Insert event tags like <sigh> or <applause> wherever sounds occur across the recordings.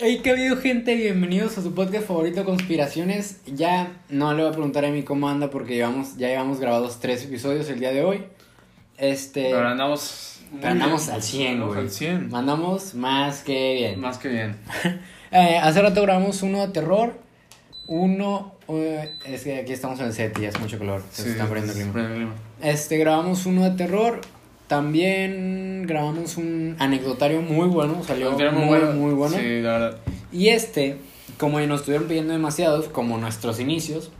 Hey, ¿qué ha habido, gente? Bienvenidos a su podcast favorito, Conspiraciones. Ya no le voy a preguntar a mí cómo anda porque llevamos, ya llevamos grabados tres episodios el día de hoy. Este. Pero andamos. pero andamos al 100, Andamos güey. al 100. Mandamos más que bien. Más que bien. <laughs> Eh, hace rato grabamos uno de terror. Uno. eh, es que aquí estamos en el set y ya es mucho calor. Se está poniendo clima. clima. Este, grabamos uno de terror. También grabamos un anecdotario muy bueno. Salió Era muy, muy bueno. Sí, la verdad. Y este, como nos estuvieron pidiendo demasiados, como nuestros inicios,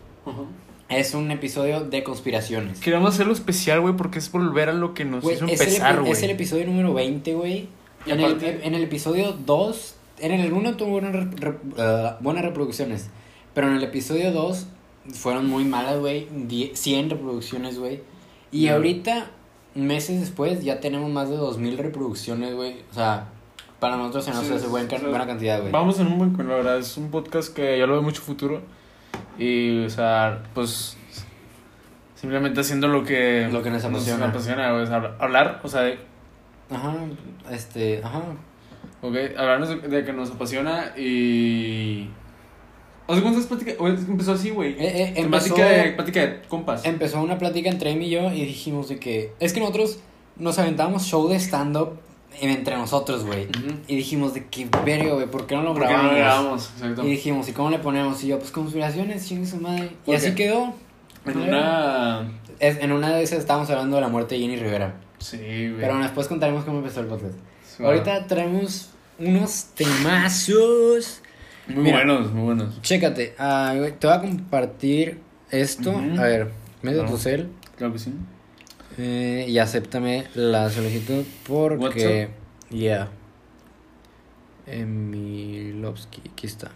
es un episodio de conspiraciones. Queríamos hacerlo especial, güey, porque es volver a lo que nos hizo es, el, empezar, epi- güey. es el episodio número 20, güey. En, aparte- el, en el episodio 2, en el 1 tuvo buenas, rep- rep- ah, buenas reproducciones, pero en el episodio 2 fueron muy malas, güey. die- 100 reproducciones, güey. Y ahorita, meses después, ya tenemos más de 2000 reproducciones, güey. O sea, para nosotros se nos Sí, hace buen o sea, buena cantidad, güey. Vamos en un buen camino, la verdad. Es un podcast que yo lo veo mucho futuro. Y, o sea, pues. Simplemente haciendo lo que. Lo que nos apasiona. apasiona, güey. o sea, hablar, o sea, de, Ajá, este, ajá. ok, hablarnos de, de que nos apasiona y. O sea, ¿cuántas pláticas? Empezó así, güey. Eh, eh, Plática de, plática de compas. Empezó una plática entre Em y yo y dijimos de que... Es que nosotros nos aventábamos show de stand-up entre nosotros, güey. Y dijimos de que verga, güey, ¿por qué no lo ¿Por qué no grabamos? lo grabamos? Exacto. y dijimos, ¿y cómo le ponemos? Y yo, pues conspiraciones, chingue su madre. Y ¿Por así quedó. En una. Es- en una de esas estábamos hablando de la muerte de Jenny Rivera. Sí, güey. Pero después contaremos cómo empezó el podcast. Sí, Ahorita traemos unos temazos. Muy mira. buenos, muy buenos. Chécate, ah, te voy a compartir esto. A ver, medio Claro. tu cel. Claro que sí. Eh, y acéptame la solicitud porque. Ya. Emilovsky, aquí está.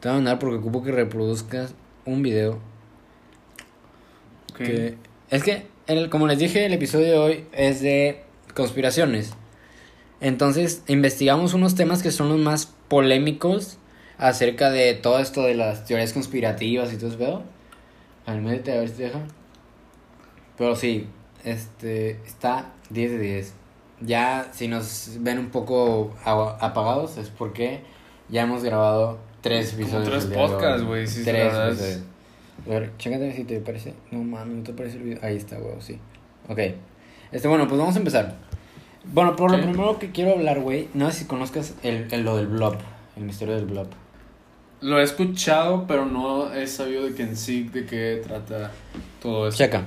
Te voy a mandar porque ocupo que reproduzcas un video. Ok. Que, es que, el, como les dije, el episodio de hoy es de conspiraciones. Entonces, investigamos unos temas que son los más polémicos acerca de todo esto de las teorías conspirativas y todo eso, ver, métete a ver si te deja. Pero sí, este, está 10 de 10. Ya, si nos ven un poco apagados, es porque ya hemos grabado tres Como episodios. tres de hoy. podcasts, güey, sí, tres episodios. A ver, chécate si te parece. No mames, no te parece el video. Ahí está, güey, sí. Ok. Este, bueno, pues vamos a empezar. Bueno, por Ok. lo primero que quiero hablar, güey, no sé si conozcas el, el- lo del blob, el misterio del blob. Lo he escuchado, pero no he sabido de que en sí, de qué trata todo eso. Checa.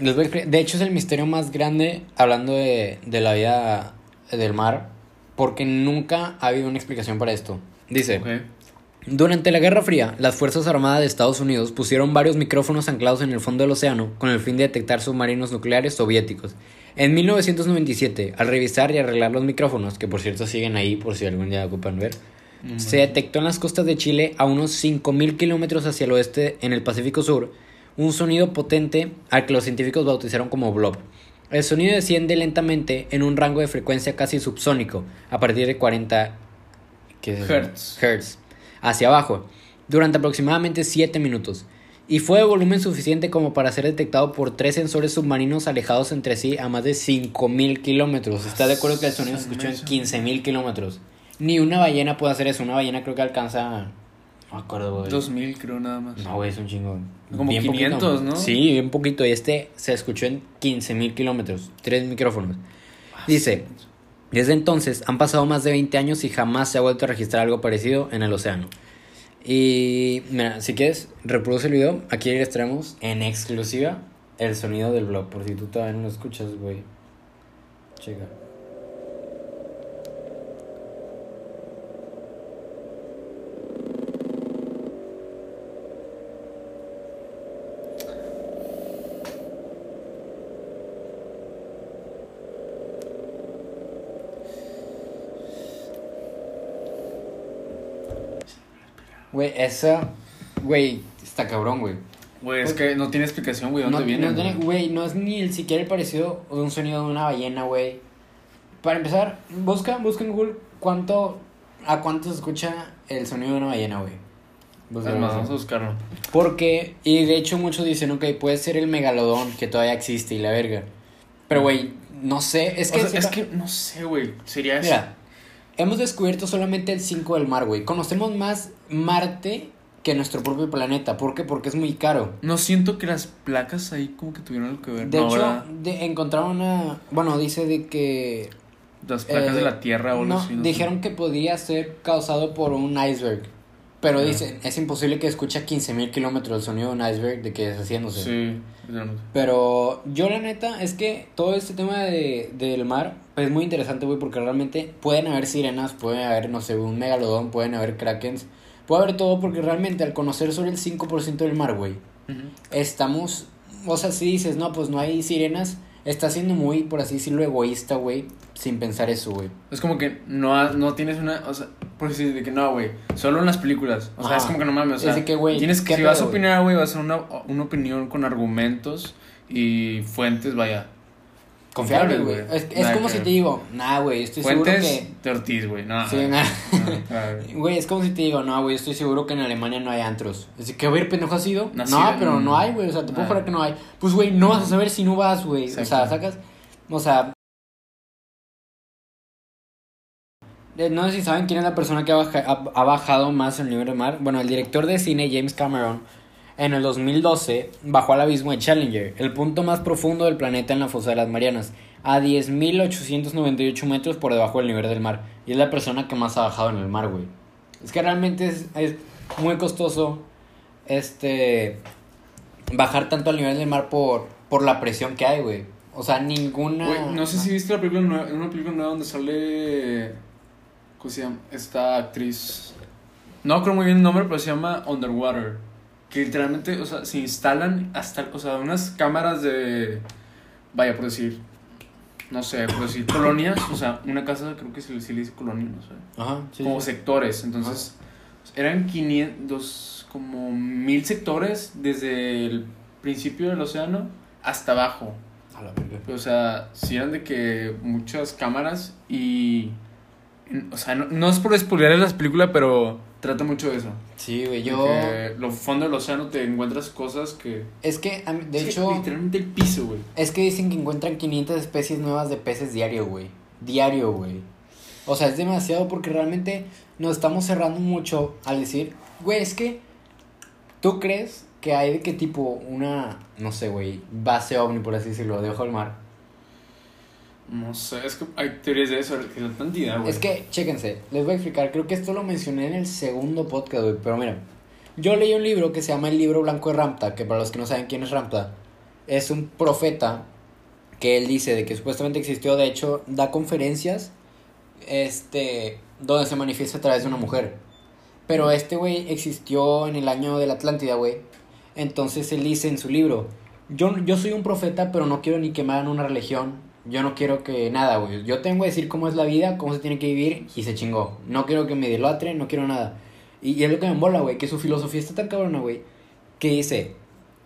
Les voy a De hecho, es el misterio más grande hablando de, de la vida del mar, porque nunca ha habido una explicación para esto. Dice, durante la Guerra Fría, las Fuerzas Armadas de Estados Unidos pusieron varios micrófonos anclados en el fondo del océano con el fin de detectar submarinos nucleares soviéticos. En 1997, al revisar y arreglar los micrófonos, que por cierto siguen ahí por si algún día ocupan ver, se detectó en las costas de Chile a unos 5.000 kilómetros hacia el oeste en el Pacífico Sur un sonido potente al que los científicos bautizaron como blob. El sonido desciende lentamente en un rango de frecuencia casi subsónico a partir de 40 ¿qué es eso? Hertz. hertz hacia abajo durante aproximadamente 7 minutos y fue de volumen suficiente como para ser detectado por tres sensores submarinos alejados entre sí a más de 5.000 kilómetros. ¿Estás de acuerdo que el sonido se escuchó en 15.000 kilómetros? Ni una ballena puede hacer eso. Una ballena creo que alcanza... No me acuerdo, güey. 2000, creo, nada más. No, güey, es un chingo. Como Bien 500, poquito. ¿no? Sí, bien poquito. Y este se escuchó en 15.000 kilómetros. Tres micrófonos. Dice, desde entonces han pasado más de 20 años y jamás se ha vuelto a registrar algo parecido en el océano. Y mira, si quieres, reproduce el video. Aquí les traemos en exclusiva el sonido del blog. Por si tú todavía no lo escuchas, güey. Checa. Güey, esa. Güey, está cabrón, güey. Güey, es que no tiene explicación, güey, ¿dónde no, viene? no tiene- güey? no es ni el siquiera el parecido de un sonido de una ballena, güey. Para empezar, busca, busca en Google cuánto, a cuánto se escucha el sonido de una ballena, güey. Busca, Es más, busca. vamos a buscarlo. Porque, y de hecho muchos dicen, ok, puede ser el megalodón que todavía existe y la verga. Pero, güey, no sé, es Es que... que, es sepa- que no sé, güey. Sería eso. Mira, hemos descubierto solamente el 5 del mar, güey. Conocemos más Marte que nuestro propio planeta. ¿Por qué? Porque es muy caro. No siento que las placas ahí como que tuvieron algo que ver. De no, hecho, de- encontraron una... Bueno, dice de que... Las placas eh, de la Tierra o no, no sé. dijeron que podía ser causado por un iceberg. Pero Ah. dicen, es imposible que escuche a 15.000 kilómetros el sonido de un iceberg de que deshaciéndose. Sí, literalmente. Pero yo la neta es que todo este tema de, del mar es muy interesante, güey, porque realmente pueden haber sirenas, pueden haber, no sé, un megalodón, pueden haber krakens, puede haber todo porque realmente al conocer sobre el 5% del mar, güey, estamos, o sea, si dices, no, pues no hay sirenas, está siendo muy, por así decirlo, egoísta, güey, sin pensar eso, güey. Es como que no, no tienes una. O sea, por decir de que no, güey. Solo en las películas. O sea, es como que no mames. O Es sea, de que, güey, Tienes que. ¿qué Si vas a opinar, güey, vas a hacer una, una opinión con argumentos y fuentes, vaya. Confiable, güey. Es, es como que si ver. te digo, nah, güey, estoy fuentes seguro que... de Ortiz, güey. No, Sí. <laughs> Güey, es como si te digo, no, güey, estoy seguro que en Alemania no hay antros. Así que, güey, pendejo has ido. No, pero no hay, güey. O sea, te puedo Ah. jurar que no hay. Pues, güey, no vas a saber si no vas, güey. O sea, sacas. O sea. eh, No sé si saben quién es la persona que ha, baja- ha- ha bajado más el nivel del mar. Bueno, el director de cine, James Cameron, en el 2012 bajó al abismo de Challenger, el punto más profundo del planeta en la fosa de las Marianas, a 10.898 metros por debajo del nivel del mar. Y es la persona que más ha bajado en el mar, güey. Es que realmente es, es muy costoso este bajar tanto al nivel del mar por, por la presión que hay, güey. O sea, ninguna... Güey, no sé si viste la película nueva, una película nueva donde sale. ¿Cómo se llama? Esta actriz. No creo muy bien el nombre, pero se llama Underwater. Que literalmente, o sea, se instalan hasta, o sea, unas cámaras de. Vaya, por decir. No sé, por decir, colonias. O sea, una casa, creo que se le, se le dice colonia, no sé. Ajá, sí, como sí. sectores. Entonces, eran 500, como mil sectores desde el principio del océano hasta abajo. A la verga. O sea, si eran de que muchas cámaras y... O sea, no, no es por spoilear las películas, pero trata mucho de eso. Sí, güey, Yo... yo... lo fondo del océano te encuentras cosas que... Es que, de hecho, Literalmente el piso, güey. es que dicen que encuentran 500 especies nuevas de peces diario, güey. Diario, güey. O sea, es demasiado porque realmente nos estamos cerrando mucho al decir, güey, es que tú crees que hay de qué tipo una, no sé, güey, base ovni, por así decirlo, debajo del mar. No sé, es que hay teorías de eso, que la cantidad, güey. Es que, chéquense, les voy a explicar, creo que esto lo mencioné en el segundo podcast, güey, pero mira, yo leí un libro que se llama El libro blanco de Ramta, que para los que no saben quién es Ramta, es un profeta que él dice de que supuestamente existió, de hecho, da conferencias, este, donde se manifiesta a través de una mujer. Pero este güey existió en el año de la Atlántida, güey. Entonces él dice en su libro, yo, yo soy un profeta, pero no quiero ni que me hagan una religión. Yo no quiero que nada, güey. Yo tengo que decir cómo es la vida, cómo se tiene que vivir y se chingó. No quiero que me idolatren, no quiero nada. Y, y es lo que me mola, güey, que su filosofía está tan cabrona, güey, que dice,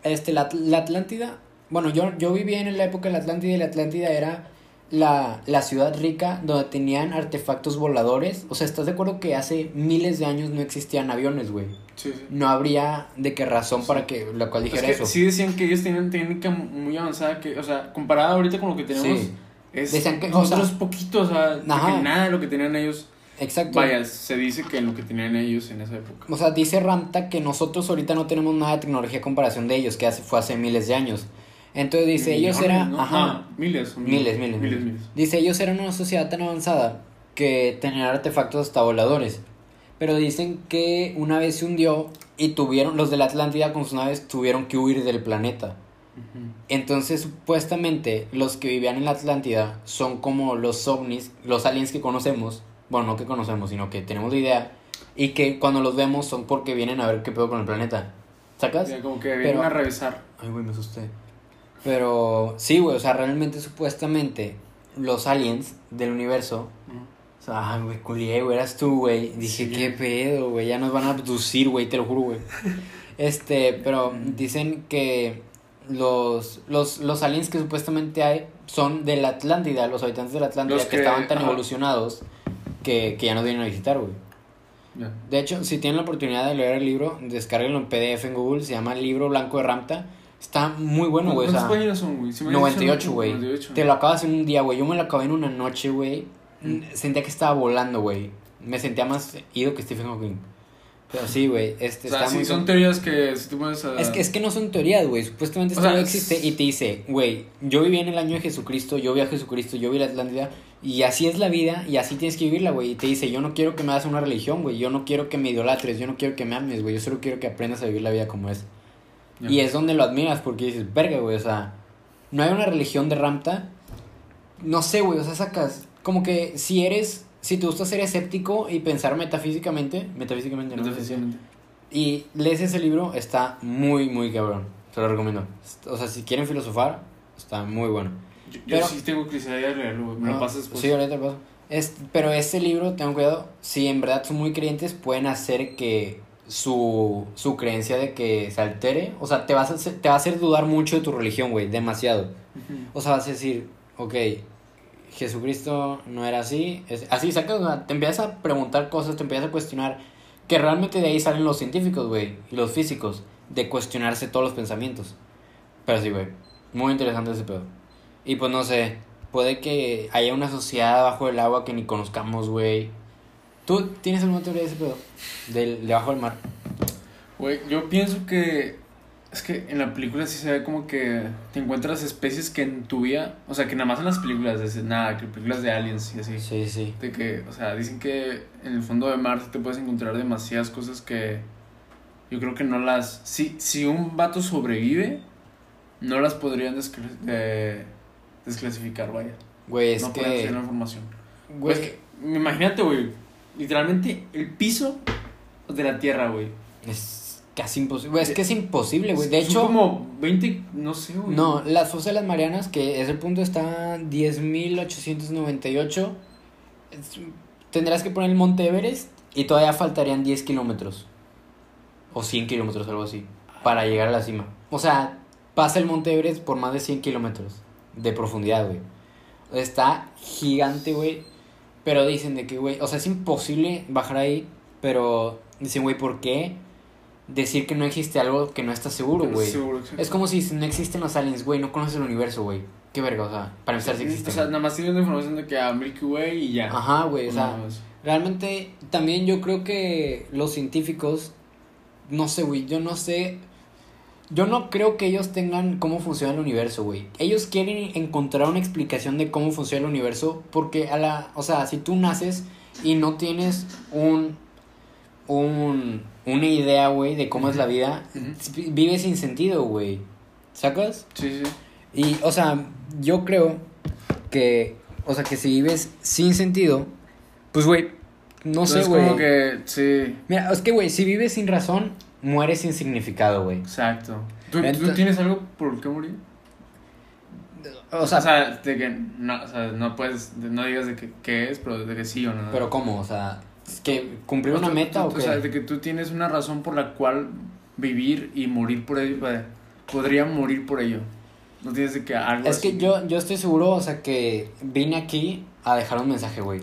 este, la, la Atlántida, bueno, yo, yo vivía en la época de la Atlántida y la Atlántida era la, la ciudad rica donde tenían artefactos voladores. O sea, ¿estás de acuerdo que hace miles de años no existían aviones, güey? Sí, sí. No habría de qué razón Sí. para que la cual Es dijera que eso. sí decían que ellos tenían técnica muy avanzada, que, o sea, comparada ahorita con lo que tenemos, Sí. es Decían que- o nosotros sea, poquito, o sea, de Ajá. que nada de lo que tenían ellos. Exacto. Vaya, se dice que lo que tenían ellos en esa época. O sea, dice Ramta que nosotros ahorita no tenemos nada de tecnología a comparación de ellos, que hace, fue hace miles de años. Entonces dice, ellos Millones, eran... ¿no? Ajá. Ah, miles, Miles, miles, miles, miles. miles. Dice, ellos eran una sociedad tan avanzada que tenían artefactos hasta voladores. Pero dicen que una vez se hundió y tuvieron, los de la Atlántida con sus naves tuvieron que huir del planeta. Entonces, supuestamente, los que vivían en la Atlántida son como los ovnis, los aliens que conocemos. Bueno, no que conocemos, sino que tenemos la idea. Y que cuando los vemos son porque vienen a ver qué pedo con el planeta. ¿Sacas? Ya como que Pero- vienen a revisar. Ay, güey, me asusté. Pero sí, güey, o sea, realmente, supuestamente, los aliens del universo. O sea, ay, güey, culié, güey, eras tú, güey. Dije, Sí. qué pedo, güey, ya nos van a abducir, güey, te lo juro, güey. <laughs> Este, pero dicen que los, los, los aliens que supuestamente hay son de la Atlántida, los habitantes de la Atlántida, que, que- estaban tan ajá. evolucionados que, que ya nos vienen a visitar, güey. De hecho, si tienen la oportunidad de leer el libro, descarguenlo en PDF en Google, se llama Libro Blanco de Ramta. Está muy bueno, güey. o ¿Cuántas sea, páginas son, güey? Si me dices, 98, son güey. 98. Te lo acabas en un día, güey. Yo me lo acabé en una noche, güey. mm, sentía que estaba volando, güey. Me sentía más ido que Stephen Hawking. Pero sí, güey. Este, O sea, está sí, muy son teorías que si tú pones a... Es que, es que no son teorías, güey. Supuestamente O esto no existe y te dice, güey, yo viví en el año de Jesucristo, yo vi a Jesucristo, yo vi la Atlántida y así es la vida y así tienes que vivirla, güey. Y te dice, yo no quiero que me hagas una religión, güey. Yo no quiero que me idolatres, yo no quiero que me ames, güey. Yo solo quiero que aprendas a vivir la vida como es. Y es donde lo admiras porque dices, verga, güey, o sea, no hay una religión de Ramta. No sé, güey, o sea, sacas. Como que si eres, si te gusta ser escéptico y pensar metafísicamente, metafísicamente, no Metafísicamente. y lees ese libro, está muy, muy cabrón. Se lo recomiendo. O sea, si quieren filosofar, está muy bueno. Yo, yo Pero- sí tengo curiosidad de leerlo. Me lo pasas después. Sí, ahorita lo paso. Es, pero ese libro, tengan cuidado, si en verdad son muy creyentes, pueden hacer que su, su creencia de que se altere, o sea, te, vas a te va a hacer dudar mucho de tu religión, güey, demasiado. O sea, vas a decir, ok, Jesucristo no era así. es- así, sacas, o sea, te empiezas a preguntar cosas, te empiezas a cuestionar. Que realmente de ahí salen los científicos, güey, y los físicos, de cuestionarse todos los pensamientos. Pero sí, güey, muy interesante ese pedo. Y pues no sé, puede que haya una sociedad abajo del agua que ni conozcamos, güey. ¿Tú tienes alguna teoría de ese pedo? Del, debajo del mar. Güey, yo pienso que. Es que en la película sí se ve como que te encuentras especies que en tu vida. O sea, que nada más en las películas, es nada, que películas de aliens y así. Sí, sí. De que, o sea, dicen que en el fondo de Marte te puedes encontrar demasiadas cosas que yo creo que no las... Si, si un vato sobrevive, no las podrían descla- de- desclasificar, vaya. Güey, es no pueden que... tener la información. Güey, Es que, imagínate, güey, literalmente el piso de la Tierra, güey. es casi imposible. Güey, es que es imposible, güey. De Son hecho... como 20, no sé, güey. No, las fosas de las Marianas, que ese punto está 10.898. es- Tendrás que poner el Monte Everest y todavía faltarían 10 kilómetros. O 100 kilómetros, algo así. Para llegar a la cima. O sea, pasa el Monte Everest por más de 100 kilómetros de profundidad, güey. Está gigante, güey. Pero dicen de que, güey, o sea, es imposible bajar ahí. Pero dicen, güey, ¿por qué decir que no existe algo que no estás seguro, güey? Es como si no existen los aliens, güey, no conoces el universo, güey. Qué verga, o sea, para empezar si O existen. sea, nada más teniendo información de que a Milky Way y ya. Ajá, güey, o sea, realmente también yo creo que los científicos, no sé, güey, yo no sé, yo no creo que ellos tengan cómo funciona el universo, güey. Ellos quieren encontrar una explicación de cómo funciona el universo porque a la, o sea, si tú naces y no tienes un, un, una idea, güey, de cómo es la vida, vives sin sentido, güey. ¿Sacas? Sí, sí. Y, o sea, yo creo que, o sea, que si vives sin sentido, pues, güey, no sé, es güey. como que, sí, Mira, es que, güey, si vives sin razón, mueres sin significado, güey. exacto. ¿Tú, ¿Tú tienes algo por qué morir? O sea, O sea, de que no, o sea, no puedes, de- no digas de que qué es, pero de que sí o no. pero ¿cómo? O sea, ¿es que cumplir O una tú- meta tú- o qué? sea, de que tú tienes una razón por la cual vivir y morir por ello. Podría morir por ello. No tienes de que algo Es que yo, yo estoy seguro, o sea, que vine aquí a dejar un mensaje, güey.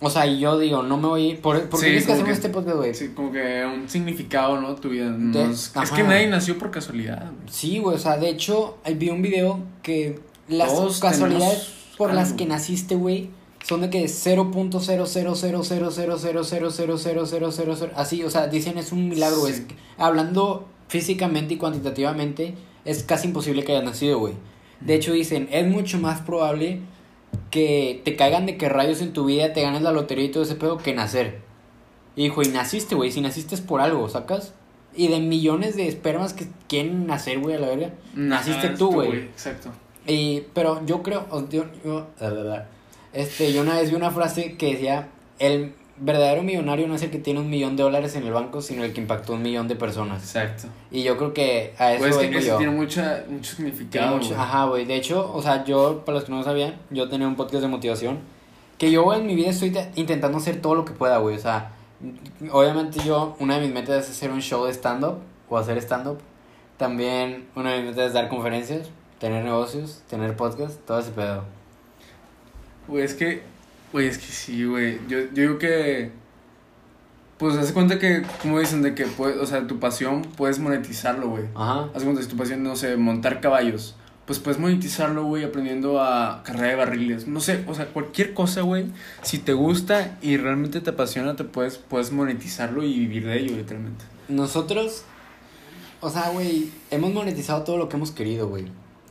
O sea, y yo digo, no me voy a ir. ¿Por, por Sí, qué tienes que hacer este podcast, güey? Sí, como que un significado, ¿no? Tu vida. No De- es, que nadie nació por casualidad. Sí, güey, o sea, de hecho, vi un video que las Todos casualidades por las que naciste, güey, son de que 0.000000000000000 así, o sea, dicen es un milagro, güey. Sí. Hablando físicamente y cuantitativamente, es casi imposible que hayas nacido, güey. De hecho, dicen, es mucho más probable que te caigan de que rayos en tu vida, te ganes la lotería y todo ese pedo que nacer. Y dijo, y naciste, güey, si naciste es por algo, ¿sacas? Y de millones de espermas que quieren nacer, güey, a la verga. Naciste Ajá, tú, güey. Exacto. Y, pero yo creo, yo, yo- este, yo una vez vi una frase que decía, el verdadero millonario no es el que tiene un millón de dólares en el banco, sino el que impactó un millón de personas. Exacto. Y yo creo que a eso Pues que vengo eso yo. tiene mucha, mucho significado. mucho- ajá, güey. De hecho, o sea, yo, para los que no lo sabían, yo tenía un podcast de motivación. Que yo en mi vida estoy te- intentando hacer todo lo que pueda, güey. O sea, obviamente yo, una de mis metas es hacer un show de stand-up o hacer stand-up. También una de mis metas es dar conferencias, tener negocios, tener podcast, todo ese pedo. Güey, es que, güey, es que sí, güey. Yo, yo digo que, pues, hace cuenta que, como dicen, de que, puede, o sea, tu pasión puedes monetizarlo, güey. Ajá. Haz cuenta, si tu pasión, no sé, montar caballos pues puedes monetizarlo, güey, aprendiendo a carrera de barriles. No sé, o sea, cualquier cosa, güey, si te gusta y realmente te apasiona, te puedes, puedes monetizarlo y vivir de ello, literalmente. Nosotros, o sea, güey, hemos monetizado todo lo que hemos querido, güey.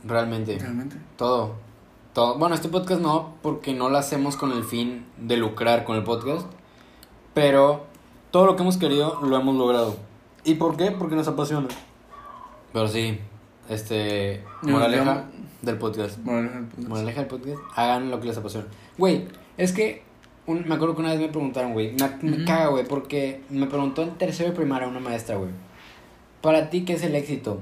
Realmente. Realmente. Todo. Todo. Bueno, este podcast no, porque no lo hacemos con el fin de lucrar con el podcast. Pero todo lo que hemos querido lo hemos logrado. ¿Y por qué? Porque nos apasiona. Pero sí, este. Moraleja del podcast. Moraleja del podcast. Moraleja del podcast. Hagan lo que les apasiona. Güey, es que. un- me acuerdo que una vez me preguntaron, güey. Me, caga, güey, porque me preguntó en tercero de primaria una maestra, güey. Para ti, ¿qué es el éxito?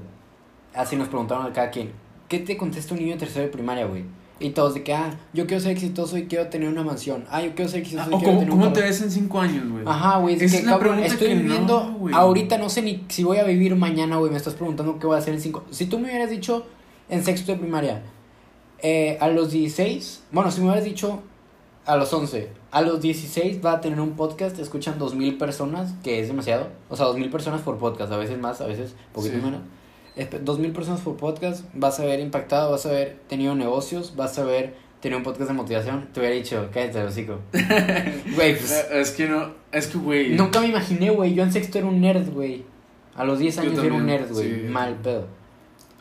Así nos preguntaron a cada quien. ¿Qué te contesta un niño en tercero de primaria, güey? Y todos de que, ah, yo quiero ser exitoso y quiero tener una mansión. Ah, yo quiero ser exitoso Ah, y o quiero cómo, tener cómo te ves en cinco años, güey. Ajá, güey, es que la cabrón, estoy que no, viviendo, güey. ahorita no sé ni si voy a vivir mañana, güey, me estás preguntando qué voy a hacer en cinco. Si tú me hubieras dicho en sexto de primaria, eh, a los 16, bueno, si me hubieras dicho a los 11, a los 16 va a tener un podcast, escuchan 2000 personas, que es demasiado, o sea, 2000 personas por podcast, a veces más, a veces poquito Sí. menos. Espe- 2000 personas por podcast, vas a haber impactado, vas a haber tenido negocios, vas a haber tenido un podcast de motivación, te hubiera dicho, cállate, hocico. <laughs> Güey, pues Eh, Es que no, es que, güey. Nunca me imaginé, güey. Yo en sexto era un nerd, güey. A los 10 Yo años era un también, nerd, güey. sí. Mal pedo.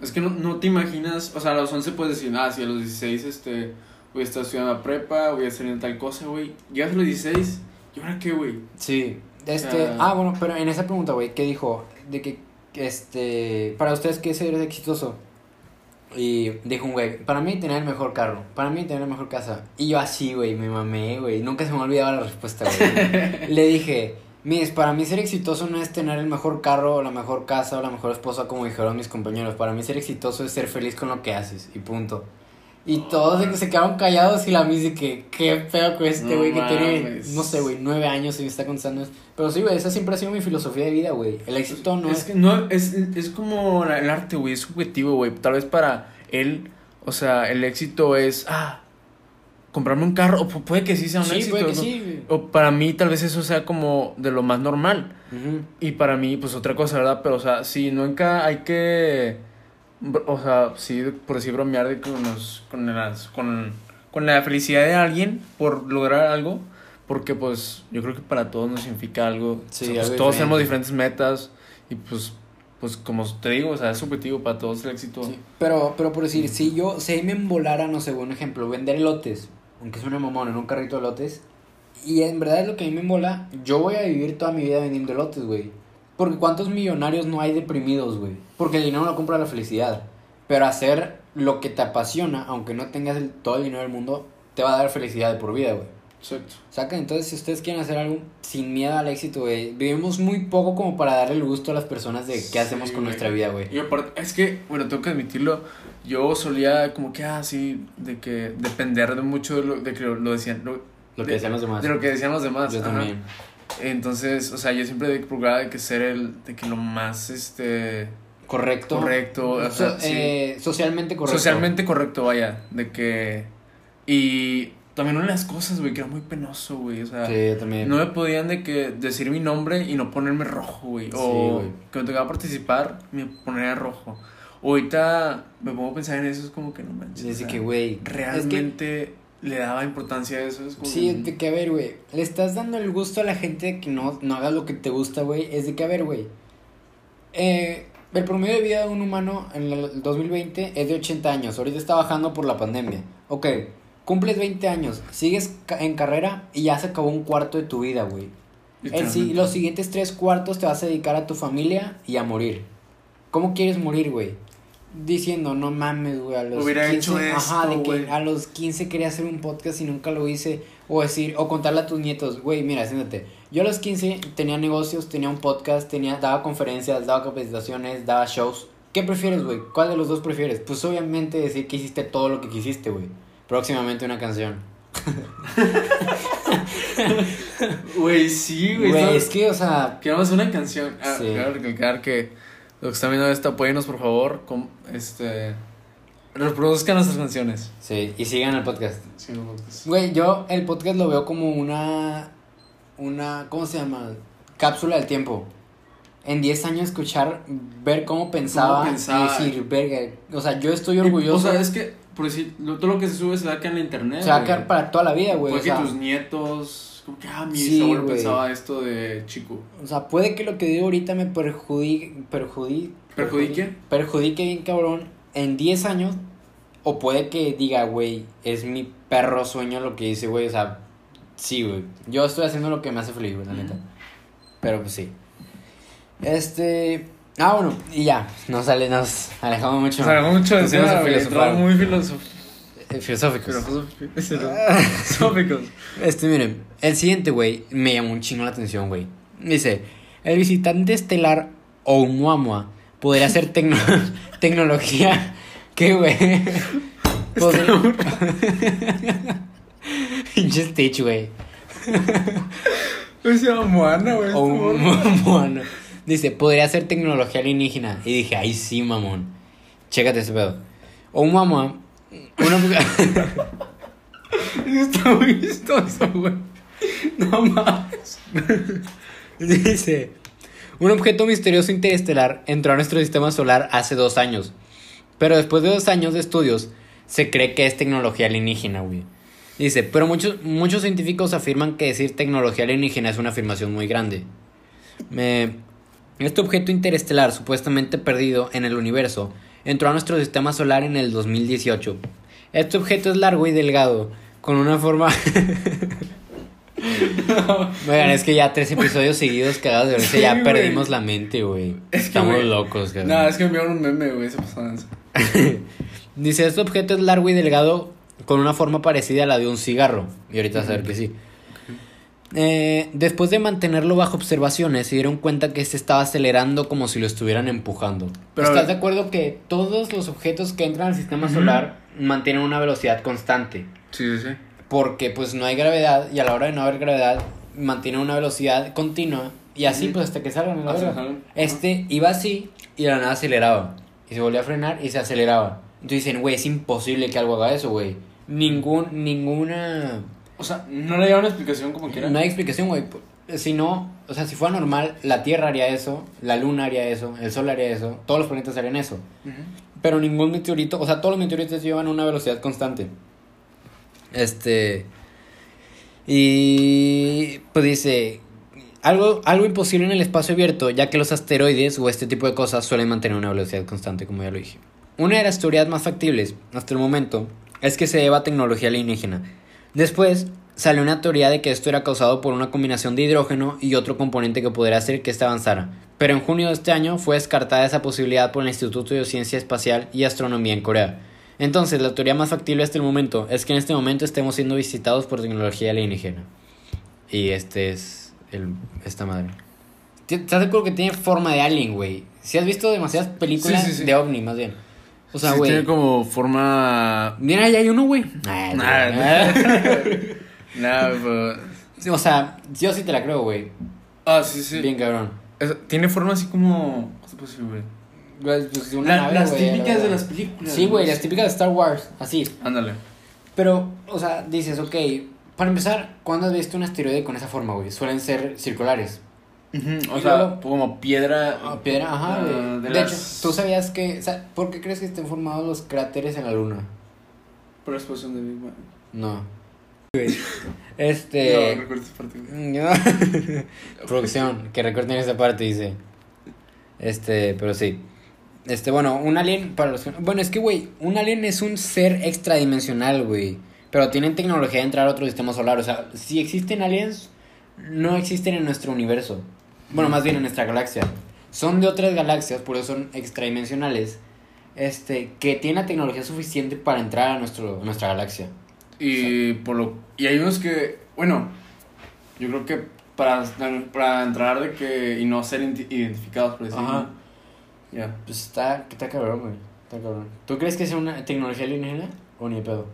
Es que no, no te imaginas, o sea, a los 11 puedes decir, ah, si a los 16, este, voy a estar estudiando la prepa, voy a estar en tal cosa, güey. Llegas a los 16, ¿y ahora qué, güey? Sí. Este. sea- Ah, bueno, pero en esa pregunta, güey, ¿qué dijo? De que, este. Para ustedes, ¿qué es ser exitoso? Y dijo un güey, para mí tener el mejor carro, para mí tener la mejor casa. Y yo así, güey, me mamé, güey. Nunca se me olvidaba la respuesta, güey. <laughs> Le dije, Mis, para mí ser exitoso no es tener el mejor carro o la mejor casa o la mejor esposa como dijeron mis compañeros. Para mí ser exitoso es ser feliz con lo que haces y punto. Y todos de que se quedaron callados y la mis de que qué feo con este No güey que tiene, no sé, güey, nueve años y me está contando eso. Pero sí, güey, esa siempre ha sido mi filosofía de vida, güey. El éxito no es es... que no, es, es como el arte, güey, es subjetivo, güey. Tal vez para él, o sea, el éxito es, ah, comprarme un carro, o pu- puede que sí sea un Sí, éxito. puede que ¿no? sí. O para mí tal vez eso sea como de lo más normal. Y para mí, pues otra cosa, ¿verdad? Pero, o sea, sí, nunca hay que. O sea, sí, por decir bromear de con, los, con, las, con, con la felicidad de alguien por lograr algo. Porque, pues, yo creo que para todos nos significa algo. Sí, O sea, pues, algo todos tenemos diferentes metas. Y, pues, pues, como te digo, o sea, es subjetivo para todos el éxito. Sí, Pero, pero por decir, si yo, si me embolara, no sé, un ejemplo, vender elotes, aunque suene mamón, en un carrito de elotes, y en verdad es lo que a mí me embola, yo voy a vivir toda mi vida vendiendo elotes, güey. Porque cuántos millonarios no hay deprimidos, güey. Porque el dinero no compra la felicidad. Pero hacer lo que te apasiona, aunque no tengas el- todo el dinero del mundo, te va a dar felicidad de por vida, güey. Exacto. Saca, entonces si ustedes quieren hacer algo sin miedo al éxito, güey, vivimos muy poco como para darle el gusto a las personas de qué hacemos con güey. nuestra vida, güey. Y aparte, es que, bueno, tengo que admitirlo, yo solía como que así, de que depender de mucho de lo, de que lo, decían, lo, Lo que de- decían los demás. de lo que decían los demás. Yo ajá. Entonces, o sea, yo siempre procuraba de que ser el, de que lo más, este, Correcto. correcto, o So- sea, sí. eh, socialmente correcto. socialmente correcto, vaya, de que, y también una de las cosas, güey, que era muy penoso, güey, o sea, Sí, también. no me podían de que decir mi nombre y no ponerme rojo, güey. Sí, O güey. que me tocaba participar, me ponía rojo. Ahorita me pongo a pensar en eso, es como que no manches. Dice o sea, que, güey. Realmente le daba importancia a eso. Es como sí, de que, a ver, güey. Le estás dando el gusto a la gente de que no, no haga lo que te gusta, güey. Es de que, a ver, güey. Eh, el promedio de vida de un humano en el 2020 es de 80 años. Ahorita está bajando por la pandemia. Ok, cumples 20 años, sigues en carrera y ya se acabó un cuarto de tu vida, güey. El, los siguientes tres cuartos te vas a dedicar a tu familia y a morir. ¿Cómo quieres morir, güey? Diciendo, no mames, güey, a los Hubiera 15, hecho ajá, esto, de que a los 15 quería hacer un podcast y nunca lo hice. O decir, o contarle a tus nietos, güey, mira, siéntate. Yo a los 15 tenía negocios, tenía un podcast, tenía, daba conferencias, daba capacitaciones, daba shows. ¿Qué prefieres, güey? ¿Cuál de los dos prefieres? Pues obviamente decir que hiciste todo lo que quisiste, güey. Próximamente una canción. <laughs> Güey, sí, güey. Güey, es que, o sea, Queremos una canción. Ah, Sí. Quiero recalcar que los que están viendo esto, apóyenos, por favor. Con, este, reproduzcan nuestras canciones. sí, y sigan el podcast. Sí, no, pues. Güey, yo el podcast lo veo como una. Una. ¿Cómo se llama? Cápsula del tiempo. en 10 años escuchar, ver cómo pensaba, pensaba. y decir, verga, o sea, yo estoy Y, orgulloso. O sea, es que, por decir, lo- todo lo que se sube se va a quedar en la internet. se va a quedar para toda la vida, güey. Puede O sea, que tus nietos. Como que, ah, mi Sí, abuelo pensaba esto de chico. o sea, puede que lo que digo ahorita me perjudique, perjudique, ¿Perjudique? perjudique bien cabrón en 10 años, o puede que diga, güey, es mi perro sueño lo que dice, güey, o sea, sí, güey. Yo estoy haciendo lo que me hace feliz, güey, la neta. Pero pues sí. Este. Ah, bueno, y ya, nos, sale, nos alejamos mucho. O sea, mucho de Nos fuimos a tema, güey. filosofar. Entraba muy filosófico. Eh, filosóficos. <laughs> Filosóficos. Este, miren, el siguiente, güey, me llamó un chingo la atención, güey. Dice, el visitante estelar Oumuamua podría ser tecno <laughs> tecnología <laughs> ¿Qué, güey? Podría- Pinche Stitch, güey. Se llama Moana, güey. Mono. Dice, podría ser tecnología alienígena. Y dije, ay sí, mamón. Chécate ese pedo. O un mamá. Una... <laughs> Está muy vistoso, güey. No mames. <laughs> Dice, un objeto misterioso interestelar entró a nuestro sistema solar hace dos años. Pero después de dos años de estudios, se cree que es tecnología alienígena, güey. Dice, pero muchos, muchos científicos afirman que decir tecnología alienígena es una afirmación muy grande. Me- Este objeto interestelar, supuestamente perdido en el universo, entró a nuestro sistema solar en el 2018. Este objeto es largo y delgado, con una forma... <laughs> Oigan, es que ya tres episodios seguidos cagados de Sí, ya güey. perdimos la mente, güey. Es Estamos güey, locos, cabrón. No, es que me enviaron un meme, güey. Se pasaron eso. <laughs> Dice, este objeto es largo y delgado con una forma parecida a la de un cigarro. Y ahorita a ver que sí. Eh, después de mantenerlo bajo observaciones, se dieron cuenta que se estaba acelerando como si lo estuvieran empujando. Pero- ¿Estás de acuerdo que todos los objetos que entran al sistema solar mantienen una velocidad constante? Sí, sí, sí. Porque pues no hay gravedad y a la hora de no haber gravedad mantienen una velocidad continua y así pues hasta que salgan la. Este iba así y de la nada aceleraba y se volvía a frenar y se aceleraba. Entonces dicen, güey, es imposible que algo haga eso, güey. Ningún, ninguna... O sea, no le dieron explicación como quiera. No hay explicación, güey. Si no, o sea, si fuera normal, la Tierra haría eso, la Luna haría eso, el Sol haría eso, todos los planetas harían eso. Pero ningún meteorito, o sea, todos los meteoritos llevan una velocidad constante. Este. Y. Pues dice. Algo, algo imposible en el espacio abierto, ya que los asteroides o este tipo de cosas suelen mantener una velocidad constante, como ya lo dije. Una de las teorías más factibles, hasta el momento, es que se deba a tecnología alienígena. Después, salió una teoría de que esto era causado por una combinación de hidrógeno y otro componente que podría hacer que éste avanzara. Pero en junio de este año fue descartada esa posibilidad por el Instituto de Ciencia Espacial y Astronomía en Corea. Entonces, la teoría más factible hasta el momento es que en este momento estemos siendo visitados por tecnología alienígena. Y este es el, esta madre. ¿Estás de acuerdo que tiene forma de alien, güey? Si has visto demasiadas películas Sí, sí, sí. de ovni, más bien. O sea, Sí, güey. tiene como forma. Mira, ahí hay uno, güey. Ah, Nah. Nah, pero. Sí, o sea, yo sí te la creo, güey. Ah, sí, sí. Bien cabrón. Es- tiene forma así como. ¿Cómo se puede decir, güey? Pues, de una La- nave, las la típicas de las películas. Sí, güey, las típicas de Star Wars, así. Ándale. Pero, o sea, dices, ok, para empezar, ¿cuándo has visto un asteroide con esa forma, güey? Suelen ser circulares. O Y sea, luego- como piedra. Ah, piedra, ajá, ah, de De, las- hecho, ¿tú sabías que, o sea, ¿por qué crees que estén formados los cráteres en la luna? Por la explosión de Big Bang. No. Este... <laughs> No, recuerdo esa parte. No. <laughs> Producción, que recorten esa parte, dice. Este, pero sí. Este, bueno, un alien, para los que- Bueno, es que, güey, un alien es un ser extradimensional, güey. Pero tienen tecnología de entrar a otro sistema solar. O sea, si existen aliens, no existen en nuestro universo. Bueno, más bien en nuestra galaxia. Son de otras galaxias, por eso son extradimensionales. Este, que tienen la tecnología suficiente para entrar a, nuestro, a nuestra galaxia. Y por lo y hay unos que, bueno, yo creo que para, para entrar de que y no ser identi- identificados por decirlo. Ajá. Ya. Pues está, está cabrón, güey. Está cabrón. ¿Tú crees que sea una tecnología alienígena o ni de pedo?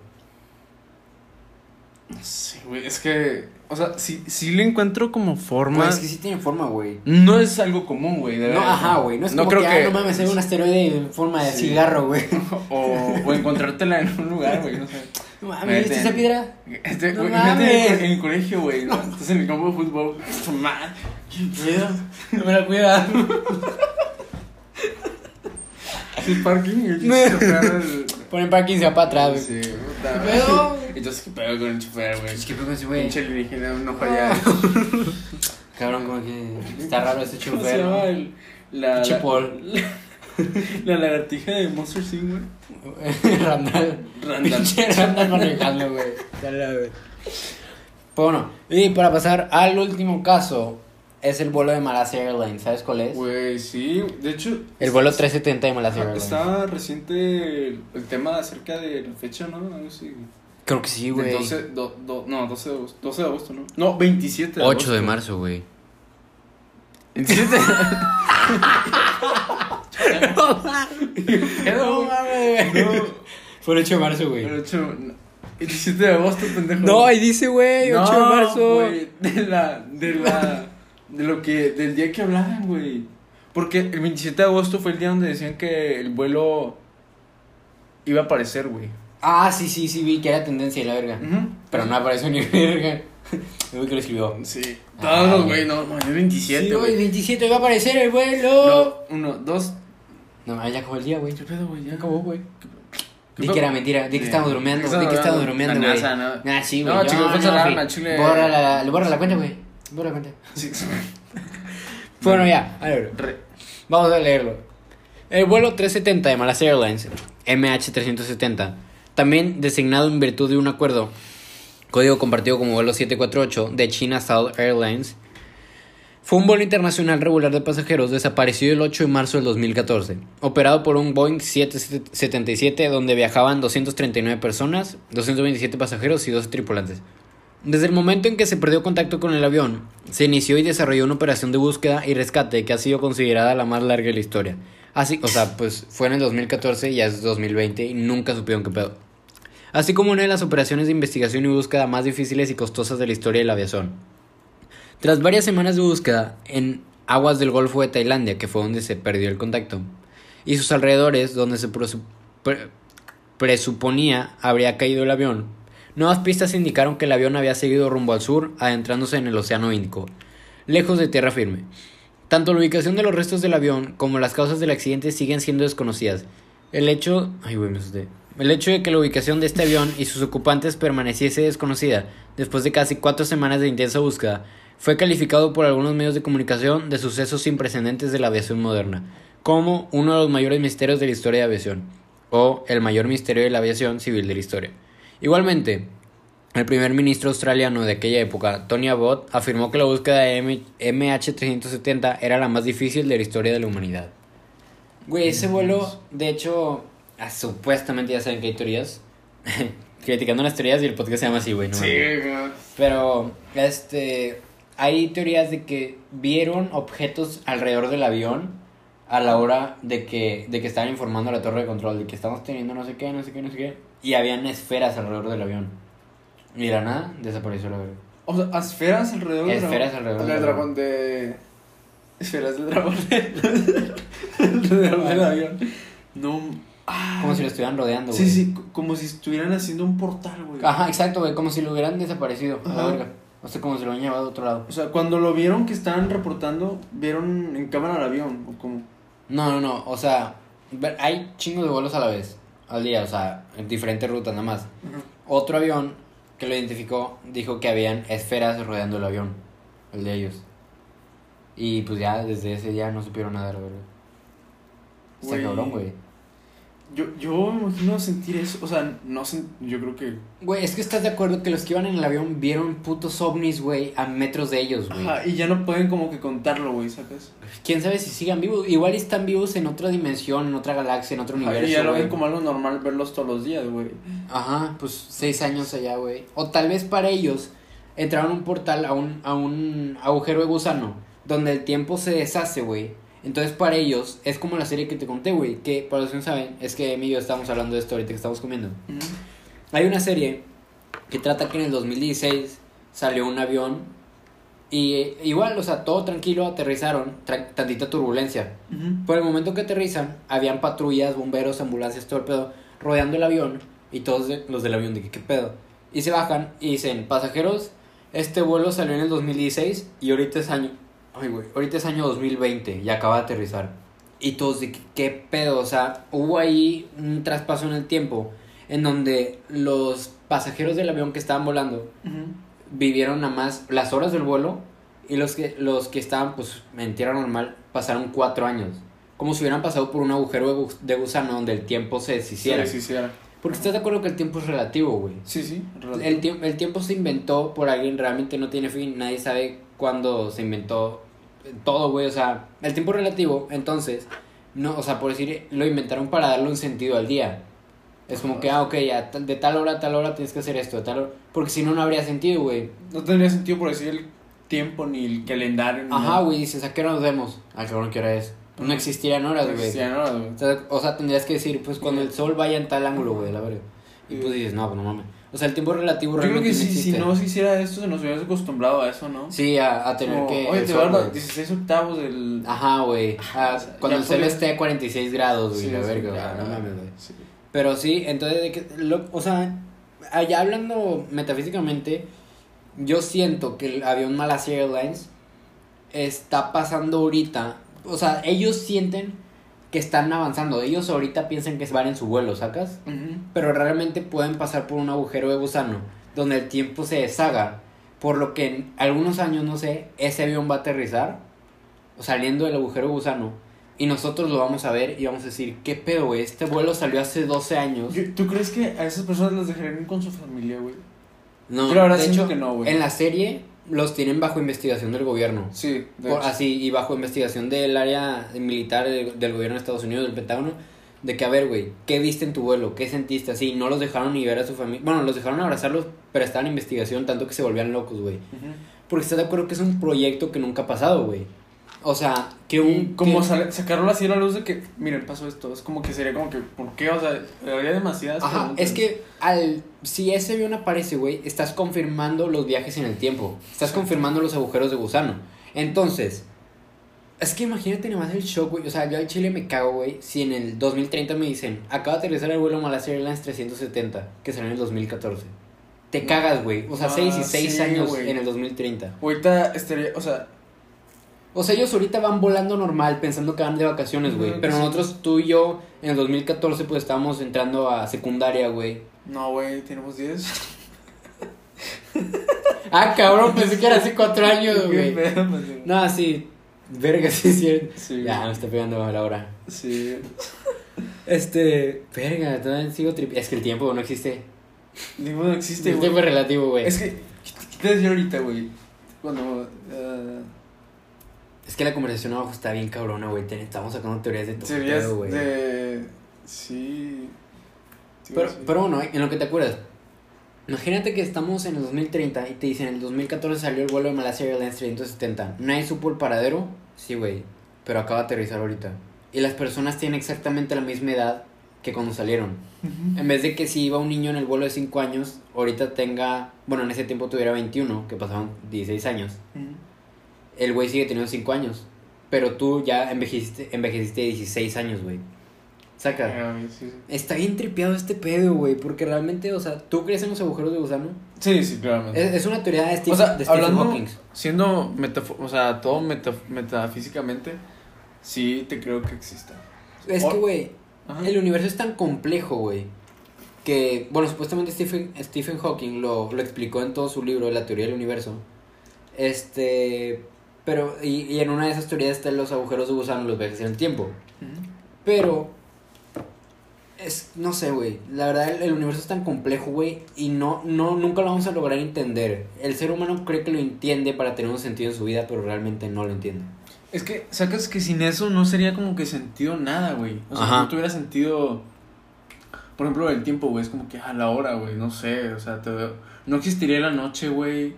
Sí, güey, es que o sea, sí, sí le encuentro como forma. Pues es que sí tiene forma, güey. No es algo común, güey, No, ajá, güey. No es no como creo que, que, ah, no mames, hay un asteroide en forma de Sí. cigarro, güey. <laughs> o, o encontrártela en un lugar, güey, no sé. No mames. ¿viste esa piedra? Este, No mames. en el colegio, güey, ¿no? Estás en el campo de fútbol. Man, ¿Qué pedo? No me la cuida. <laughs> Es el parking el <laughs> Ponen parking y se va para atrás, güey. Sí, puta. ¿Qué pedo? <laughs> Entonces, ¿qué pedo con el chofer, güey? Es que con ese güey. Pinche alienígena, no falla. <laughs> Cabrón, como que <laughs> está raro este ¿Cómo se chofer. llama. La, Pinche la, lagartija de Monster Inc, güey. Randall. Randall. Randall manejando, güey. Dale, güey. Pues bueno, y para pasar al último caso, es el vuelo de Malasia Airlines. ¿Sabes cuál es? Güey, sí. De hecho. El vuelo 370 de Malasia Airlines. Está reciente el, el tema acerca de la fecha, ¿no? Algo así. Creo que sí, güey. 12, do- do- no, 12 de agosto. 12 de agosto, ¿no? No, 27 de 8 agosto. de marzo, güey. 27 de <laughs> no mames, güey. Fue el 8 de marzo, güey. El 8 no, 27 de agosto, pendejo. No, ahí dice, güey, 8 de No, marzo. güey, de la, de la, de lo que, del día que hablaban, güey. Porque el 27 de agosto fue el día donde decían que el vuelo iba a aparecer, güey. Ah, sí, sí, sí, vi que era tendencia de la verga. Pero no apareció ni <laughs> verga. El güey que lo escribió. Sí. Ah, Todos, güey. güey, no, no, es 27, Sí, güey, güey. 27 va a aparecer el vuelo. No, uno, dos. No, ya acabó el día, güey. ¿Qué pedo, güey? Ya acabó, güey. ¿Qué Di que era mentira, di que estábamos ¿Qué di que estábamos La güey. NASA, ¿no? Ah, sí, güey. No, fue chile. Borra la, borra la cuenta, güey. Sí. <laughs> Bueno, ya, a ver. Re- Vamos a leerlo. El vuelo 370 de Malasia Airlines, MH370, también designado en virtud de un acuerdo, código compartido como vuelo 748 de China South Airlines, fue un vuelo internacional regular de pasajeros desaparecido el 8 de marzo del 2014, operado por un Boeing 777 donde viajaban 239 personas, 227 pasajeros y 12 tripulantes. Desde el momento en que se perdió contacto con el avión, se inició y desarrolló una operación de búsqueda y rescate que ha sido considerada la más larga de la historia. Así, o sea, pues fue en el 2014 y es 2020 y nunca supieron qué pedo. Así como una de las operaciones de investigación y búsqueda más difíciles y costosas de la historia de la aviación. Tras varias semanas de búsqueda en aguas del Golfo de Tailandia, que fue donde se perdió el contacto, y sus alrededores, donde se presu- pre- presuponía habría caído el avión, nuevas pistas indicaron que el avión había seguido rumbo al sur, adentrándose en el Océano Índico, lejos de tierra firme. Tanto la ubicación de los restos del avión como las causas del accidente siguen siendo desconocidas. El hecho. El hecho de que la ubicación de este avión y sus ocupantes permaneciese desconocida después de casi cuatro semanas de intensa búsqueda fue calificado por algunos medios de comunicación de sucesos sin precedentes de la aviación moderna, como uno de los mayores misterios de la historia de aviación, o el mayor misterio de la aviación civil de la historia. Igualmente, el primer ministro australiano de aquella época, Tony Abbott, afirmó que la búsqueda de M- MH370 era la más difícil de la historia de la humanidad. Güey, ese vuelo, de hecho, ah, supuestamente ya saben que hay teorías. <laughs> Criticando las teorías y el podcast se llama así, güey. no Sí, güey. Pero, este, hay teorías de que vieron objetos alrededor del avión a la hora de que, de que estaban informando a la torre de control de que estamos teniendo no sé qué, no sé qué, no sé qué. Y habían esferas alrededor del avión. Y de la nada desapareció la verga. O sea, esferas alrededor del Esferas dragón. alrededor del dragón de. Esferas del dragón. alrededor <laughs> del avión. No. Como si lo estuvieran rodeando, güey. Sí, sí, co- como si estuvieran haciendo un portal, güey. Ajá, exacto, güey. Como si lo hubieran desaparecido a la verga. O sea, como si lo hubieran llevado a otro lado. O sea, cuando lo vieron que estaban reportando, vieron en cámara el avión, o como. No, no, no. O sea, hay chingos de vuelos a la vez. Al día, o sea, en diferentes rutas nada más. Otro avión que lo identificó dijo que habían esferas rodeando el avión. El de ellos. Y pues ya desde ese día no supieron nada, la verdad. Está cabrón, güey. Yo, yo me imagino sentir eso. O sea, no sé. Yo creo que. Güey, es que estás de acuerdo que los que iban en el avión vieron putos ovnis, güey, a metros de ellos, güey. Ajá, y ya no pueden como que contarlo, güey, ¿sacas? Quién sabe si sigan vivos. Igual están vivos en otra dimensión, en otra galaxia, en otro Ajá, universo. y ya lo ven como algo normal verlos todos los días, güey. Ajá, pues seis años allá, güey. O tal vez para ellos entraron a un portal a un, a un agujero de gusano donde el tiempo se deshace, güey. Entonces para ellos es como la serie que te conté, güey. Que para los que no saben, es que Emi y yo estábamos hablando de esto ahorita que estamos comiendo. Hay una serie que trata que en el 2016 salió un avión y igual, o sea, todo tranquilo, aterrizaron, tra- tantita turbulencia. Ujú. Por el momento que aterrizan, habían patrullas, bomberos, ambulancias, todo el pedo, rodeando el avión Y todos de- los del avión de que, ¿qué pedo? Y se bajan y dicen, pasajeros, este vuelo salió en el 2016 y ahorita es año... Ay, güey, ahorita es año 2020 y acaba de aterrizar. Y todos de ¿qué pedo? O sea, hubo ahí un traspaso en el tiempo en donde los pasajeros del avión que estaban volando vivieron nada más las horas del vuelo y los que, los que estaban pues en tierra normal pasaron cuatro años. Como si hubieran pasado por un agujero de, gu- de gusano donde el tiempo se deshiciera. Sí, sí, sí, era. Porque estás de acuerdo que el tiempo es relativo, güey. Sí, sí. El, el tiempo se inventó por alguien, realmente no tiene fin. Nadie sabe cuándo se inventó todo, güey. O sea, el tiempo es relativo, entonces, no, o sea, por decir, lo inventaron para darle un sentido al día. Es como que, ah, ok, ya, de tal hora a tal hora tienes que hacer esto, de tal hora. Porque si no, no habría sentido, güey. No tendría sentido por decir el tiempo ni el calendario. Ni Ajá, güey, dices, ¿a qué hora nos vemos? Ah, cabrón, ¿qué hora es? No existirían horas, No güey. existían horas, güey. O sea, o sea, tendrías que decir, pues cuando el sol vaya en tal ángulo, güey, la verga. Y pues dices, no, pues no mames. O sea, el tiempo relativo Yo creo que si, no se hiciera esto, se nos hubiera acostumbrado a eso, ¿no? Sí, a, a tener Como, que. Oye, te voy a dar güey. 16 octavos del. Ajá, güey. Ah, cuando el sol esté a 46 grados, güey, Sí, la verga, sea, no mames, güey. sí. Pero sí, entonces, de que, lo- o sea, allá hablando metafísicamente, yo siento que el avión Malasia Airlines está pasando ahorita, o sea, ellos sienten que están avanzando, ellos ahorita piensan que van en su vuelo, ¿sacas? Pero realmente pueden pasar por un agujero de gusano, donde el tiempo se deshaga, por lo que en algunos años, no sé, ese avión va a aterrizar, o saliendo del agujero de gusano, y nosotros lo vamos a ver y vamos a decir, ¿qué pedo, güey? Este vuelo salió hace 12 años. ¿Tú crees que a esas personas las dejarían con su familia, güey? No, la verdad de hecho, que no, güey. en la serie los tienen bajo investigación del gobierno. Sí, de Por- así, y bajo investigación del área militar del, del gobierno de Estados Unidos, del Pentágono, de que, a ver, güey, ¿qué viste en tu vuelo? ¿Qué sentiste? Así, no los dejaron ni ver a su familia. Bueno, los dejaron abrazarlos, pero estaban en investigación tanto que se volvían locos, güey. Porque estás de acuerdo que es un proyecto que nunca ha pasado, güey. O sea, que un... como que- sacarlo así a la luz de que, miren, pasó esto. Es como que sería como que, ¿por qué? O sea, habría demasiadas Ajá, preguntas. es que al si ese avión aparece, güey, estás confirmando los viajes en el tiempo. Estás confirmando los agujeros de gusano. Entonces, es que imagínate nomás el shock, güey. O sea, yo al Chile me cago, güey, si en el 2030 me dicen, acaba de aterrizar el vuelo Malasia Airlines 370, que salió en el 2014. Te cagas, güey. O sea, Ah, 6 y 6 sí, años en el 2030. Ahorita estaría, o sea, O sea, ellos ahorita van volando normal pensando que van de vacaciones, güey. Pero sí. nosotros, tú y yo, en el 2014, pues estábamos entrando a secundaria, güey. no, güey, tenemos 10. Ah, cabrón, pensé que era hace cuatro años, güey. Qué pedo, pues, sí. No, sí. Verga, sí es cierto. Sí, Ya, güey. me está pegando a la hora. Sí. Este. Verga, todavía sigo trip. Es que el tiempo no existe. Digo, no existe, el güey. tiempo es relativo, güey. Es Es... que, ¿qué te decía ahorita, güey? Cuando. Eh, que la conversación abajo está bien cabrona, güey. Estamos sacando teorías de todo. teorías güey. de. Sí. Sí, Pero, sí. pero bueno, en lo que te acuerdas. Imagínate que estamos en el 2030 y te dicen en el 2014 salió el vuelo de Malasia Airlines 370. Nadie supo el paradero. Sí, güey. Pero acaba de aterrizar ahorita. Y las personas tienen exactamente la misma edad que cuando salieron. En vez de que si iba un niño en el vuelo de 5 años, ahorita tenga, bueno, en ese tiempo tuviera 21, que pasaban 16 años, Ujú. El güey sigue teniendo 5 años. Pero tú ya envejeciste, envejeciste 16 años, güey. Saca. Ah, güey, sí, sí. Está bien tripeado este pedo, güey, porque realmente, o sea, ¿tú crees en los agujeros de gusano? Sí, sí, claramente. Es, es una teoría de Stephen, o sea, de Stephen hablando, Hawking. siendo o sea, todo meta metafísicamente, sí te creo que exista. Es O- que, güey, el universo es tan complejo, güey, que, bueno, supuestamente Stephen, Stephen Hawking lo, lo explicó en todo su libro, La teoría del universo. Este, pero, y, y en una de esas teorías están los agujeros de gusano, los viajes en el tiempo. Pero, es, no sé, güey, la verdad el, el universo es tan complejo, güey, y no, no, nunca lo vamos a lograr entender. El ser humano cree que lo entiende para tener un sentido en su vida, pero realmente no lo entiende. Es que sacas que sin eso no sería como que sentido nada, güey. O sea, Ajá. no tuviera sentido. Por ejemplo, el tiempo, güey, es como que a la hora, güey, no sé, o sea, te no existiría la noche, güey.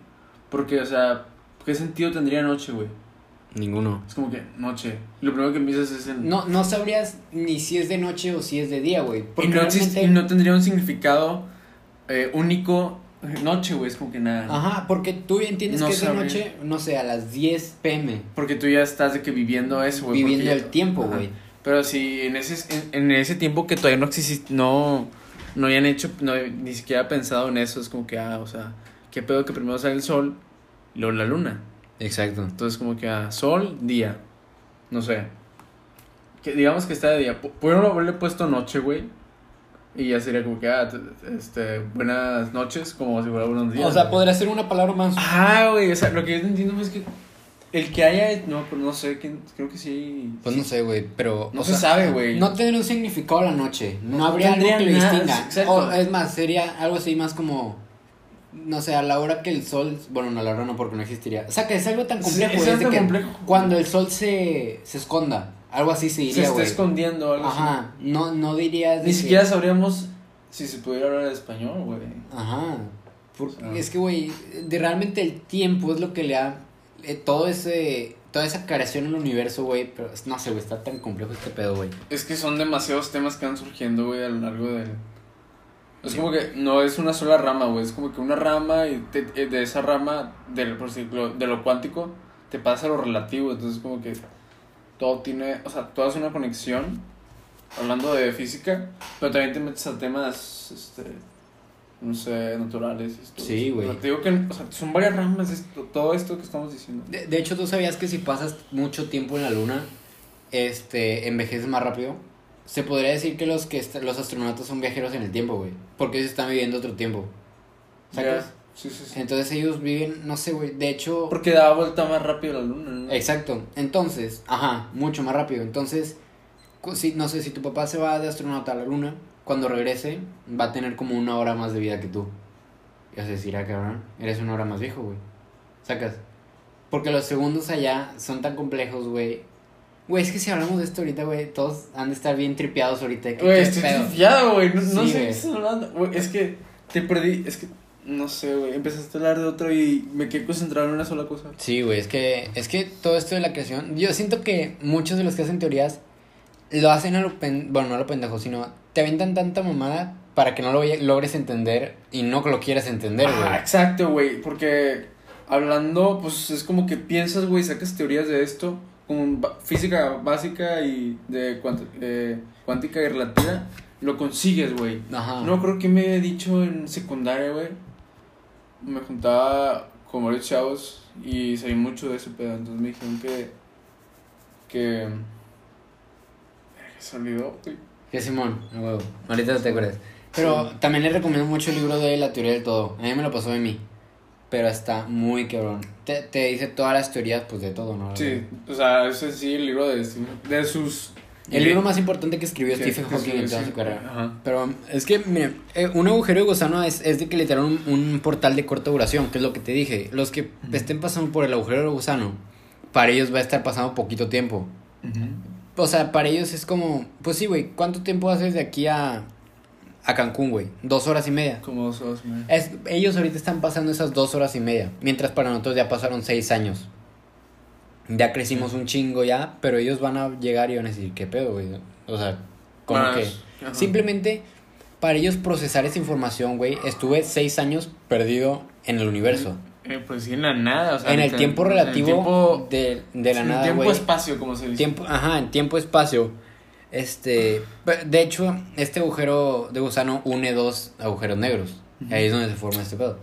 Porque, o sea, ¿qué sentido tendría noche, güey? Ninguno. Es como que noche. Lo primero que empiezas es en. No, no sabrías ni si es de noche o si es de día, güey. y, no existe- realmente... y no tendría un significado eh, único. Noche, güey, es como que nada. Ajá, porque tú entiendes No que es de noche, no sé, a las 10 pm. Porque tú ya estás de que viviendo eso, güey. viviendo ya- el tiempo, güey. Pero si en ese, en, en ese tiempo que todavía no existe, no, no hayan hecho, no, ni siquiera pensado en eso. Es como que, ah, o sea, qué pedo que primero sale el sol luego la luna. Exacto. Entonces, como que, ah, sol, día. No sé. Que digamos que está de día. Pu- Pudieron haberle puesto noche, güey. Y ya sería como que, ah, este, buenas noches, como si fuera buenos días. O sea, güey. podría ser una palabra más. Ah, güey, o sea, lo que yo entiendo es que el que haya, no, pues no sé, creo que sí. Pues no sé, güey, pero... No o se sabe, güey. No tendría un significado la noche. No, No habría algo que lo distinga. O, es más, sería algo así más como... No sé, a la hora que el sol... Bueno, no, a la hora no, porque no existiría. O sea, que es algo tan complejo. es algo que complejo. Cuando el sol se, se esconda. Algo así se se diría, está güey. escondiendo algo así. Ajá. No, no dirías de Ni que- siquiera sabríamos si se pudiera hablar español, güey. Ajá. Por- Ah. Es que, güey, realmente el tiempo es lo que le da eh, todo ese... Toda esa creación en el universo, güey. Pero no sé, güey, está tan complejo este pedo, güey. Es que son demasiados temas que van surgiendo, güey, a lo largo del... Es como que no es una sola rama, güey. Es como que una rama y te- eh, de esa rama, del, por ejemplo, de lo cuántico, te pasa lo relativo. Entonces, como que todo tiene, o sea, todo es una conexión. Hablando de física, pero también te metes a temas, este, no sé, naturales. esto. Sí, güey. O sea, te digo que, o sea, son varias ramas esto, todo esto que estamos diciendo. De, de hecho, ¿tú sabías que si pasas mucho tiempo en la luna, este, envejeces más rápido? Se podría decir que los que los astronautas son viajeros en el tiempo, güey. Porque ellos están viviendo otro tiempo. ¿Sacas? Ya, Sí, sí, sí. Entonces ellos viven, no sé, güey. De hecho... Porque da vuelta más rápido la luna, ¿no? Exacto. Entonces, ajá, mucho más rápido. Entonces, si, no sé, si tu papá se va de astronauta a la luna, cuando regrese, va a tener como una hora más de vida que tú. Y vas a decir, ah, cabrón, eres una hora más viejo, güey. ¿Sacas? Porque los segundos allá son tan complejos, güey. Güey, es que si hablamos de esto ahorita, güey, todos han de estar bien tripeados ahorita. ¿Qué, Güey, estoy pedo? güey. No, sé qué estás hablando. Güey, es que te perdí. Es que, no sé, güey. Empezaste a hablar de otro y me quedé concentrado en una sola cosa. Sí, güey, es que, es que todo esto de la creación, yo siento que muchos de los que hacen teorías lo hacen a lo pen, bueno, no a lo pendejo, sino te aventan tanta mamada para que no lo logres entender y no que lo quieras entender, güey. Ah, exacto, güey. Porque hablando, pues es como que piensas, güey, sacas teorías de esto, ba- física básica y de eh, cuántica y relativa, lo consigues, güey. No creo que me he dicho en secundaria, güey. Me juntaba con varios chavos y sabía mucho de ese pedo. Entonces me dijeron que. que. Se olvidó, güey. Que Simón, huevo. Ahorita te acuerdas. Pero también le recomiendo mucho el libro de La teoría del todo. A mí me lo pasó de mí. Pero está muy cabrón. Te, te dice todas las teorías, pues de todo, ¿no? Sí, o sea, ese sí, el libro de, de sus. El libro más importante que escribió Sí, Stephen Hawking en toda su carrera. Ajá. Pero es que, mire, eh, un agujero de gusano es, es de que literal un, un portal de corta duración, que es lo que te dije. Los que estén pasando por el agujero de gusano, para ellos va a estar pasando poquito tiempo. O sea, para ellos es como, pues sí, güey, ¿cuánto tiempo haces de aquí a, a Cancún, güey? Dos horas y media. Como dos horas. Es, ellos ahorita están pasando esas dos horas y media, mientras para nosotros ya pasaron seis años. Ya crecimos un chingo ya, pero ellos van a llegar y van a decir, ¿qué pedo, güey? O sea, como que... ajá. Simplemente para ellos procesar esa información, güey, estuve seis años perdido en el universo. Eh, pues sí, en la nada, o sea. en el tiempo en el relativo tiempo- de, de la en nada, tiempo güey. espacio, como se dice. Tiempo, ajá, en tiempo espacio. Este, de hecho, este agujero de gusano une dos agujeros negros. Ujú. Ahí es donde se forma este pedo.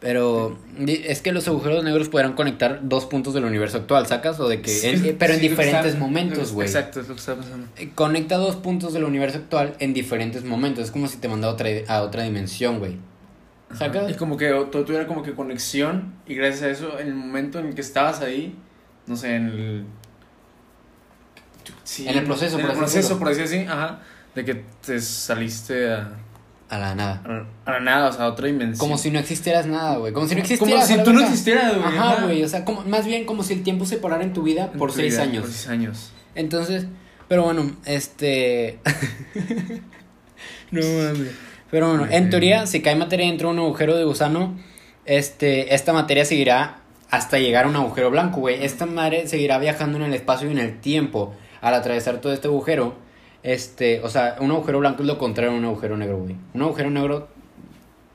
Pero es que los agujeros negros podrán conectar dos puntos del universo actual, ¿sacas? O de que, Sí, en- eh, pero en sí, lo que diferentes momentos, güey. Exacto, es lo que está pasando. Eh, Conecta dos puntos del universo actual en diferentes momentos. Es como si te mandara a otra, a otra dimensión, güey. ¿Sacas? Y como que todo tuviera como que conexión y gracias a eso, en el momento en el que estabas ahí, no sé, en el... Sí, En el proceso, en por el así proceso, decirlo. por así decir, ajá, de que te saliste a, A la nada. a, a la nada, o sea, a otra dimensión. Como si no existieras nada, güey. Como si no Como existieras. si a la tú no existieras, güey, Ajá, ajá. güey. O sea, como, más bien como si el tiempo se parara en tu vida En por tu seis vida, años. Por seis años. Entonces, pero bueno, este. <laughs> no mames. Pero bueno, en teoría, si cae materia dentro de un agujero de gusano, este, esta materia seguirá hasta llegar a un agujero blanco, güey. Esta madre seguirá viajando en el espacio y en el tiempo al atravesar todo este agujero. Este, o sea, un agujero blanco es lo contrario a un agujero negro, güey. Un agujero negro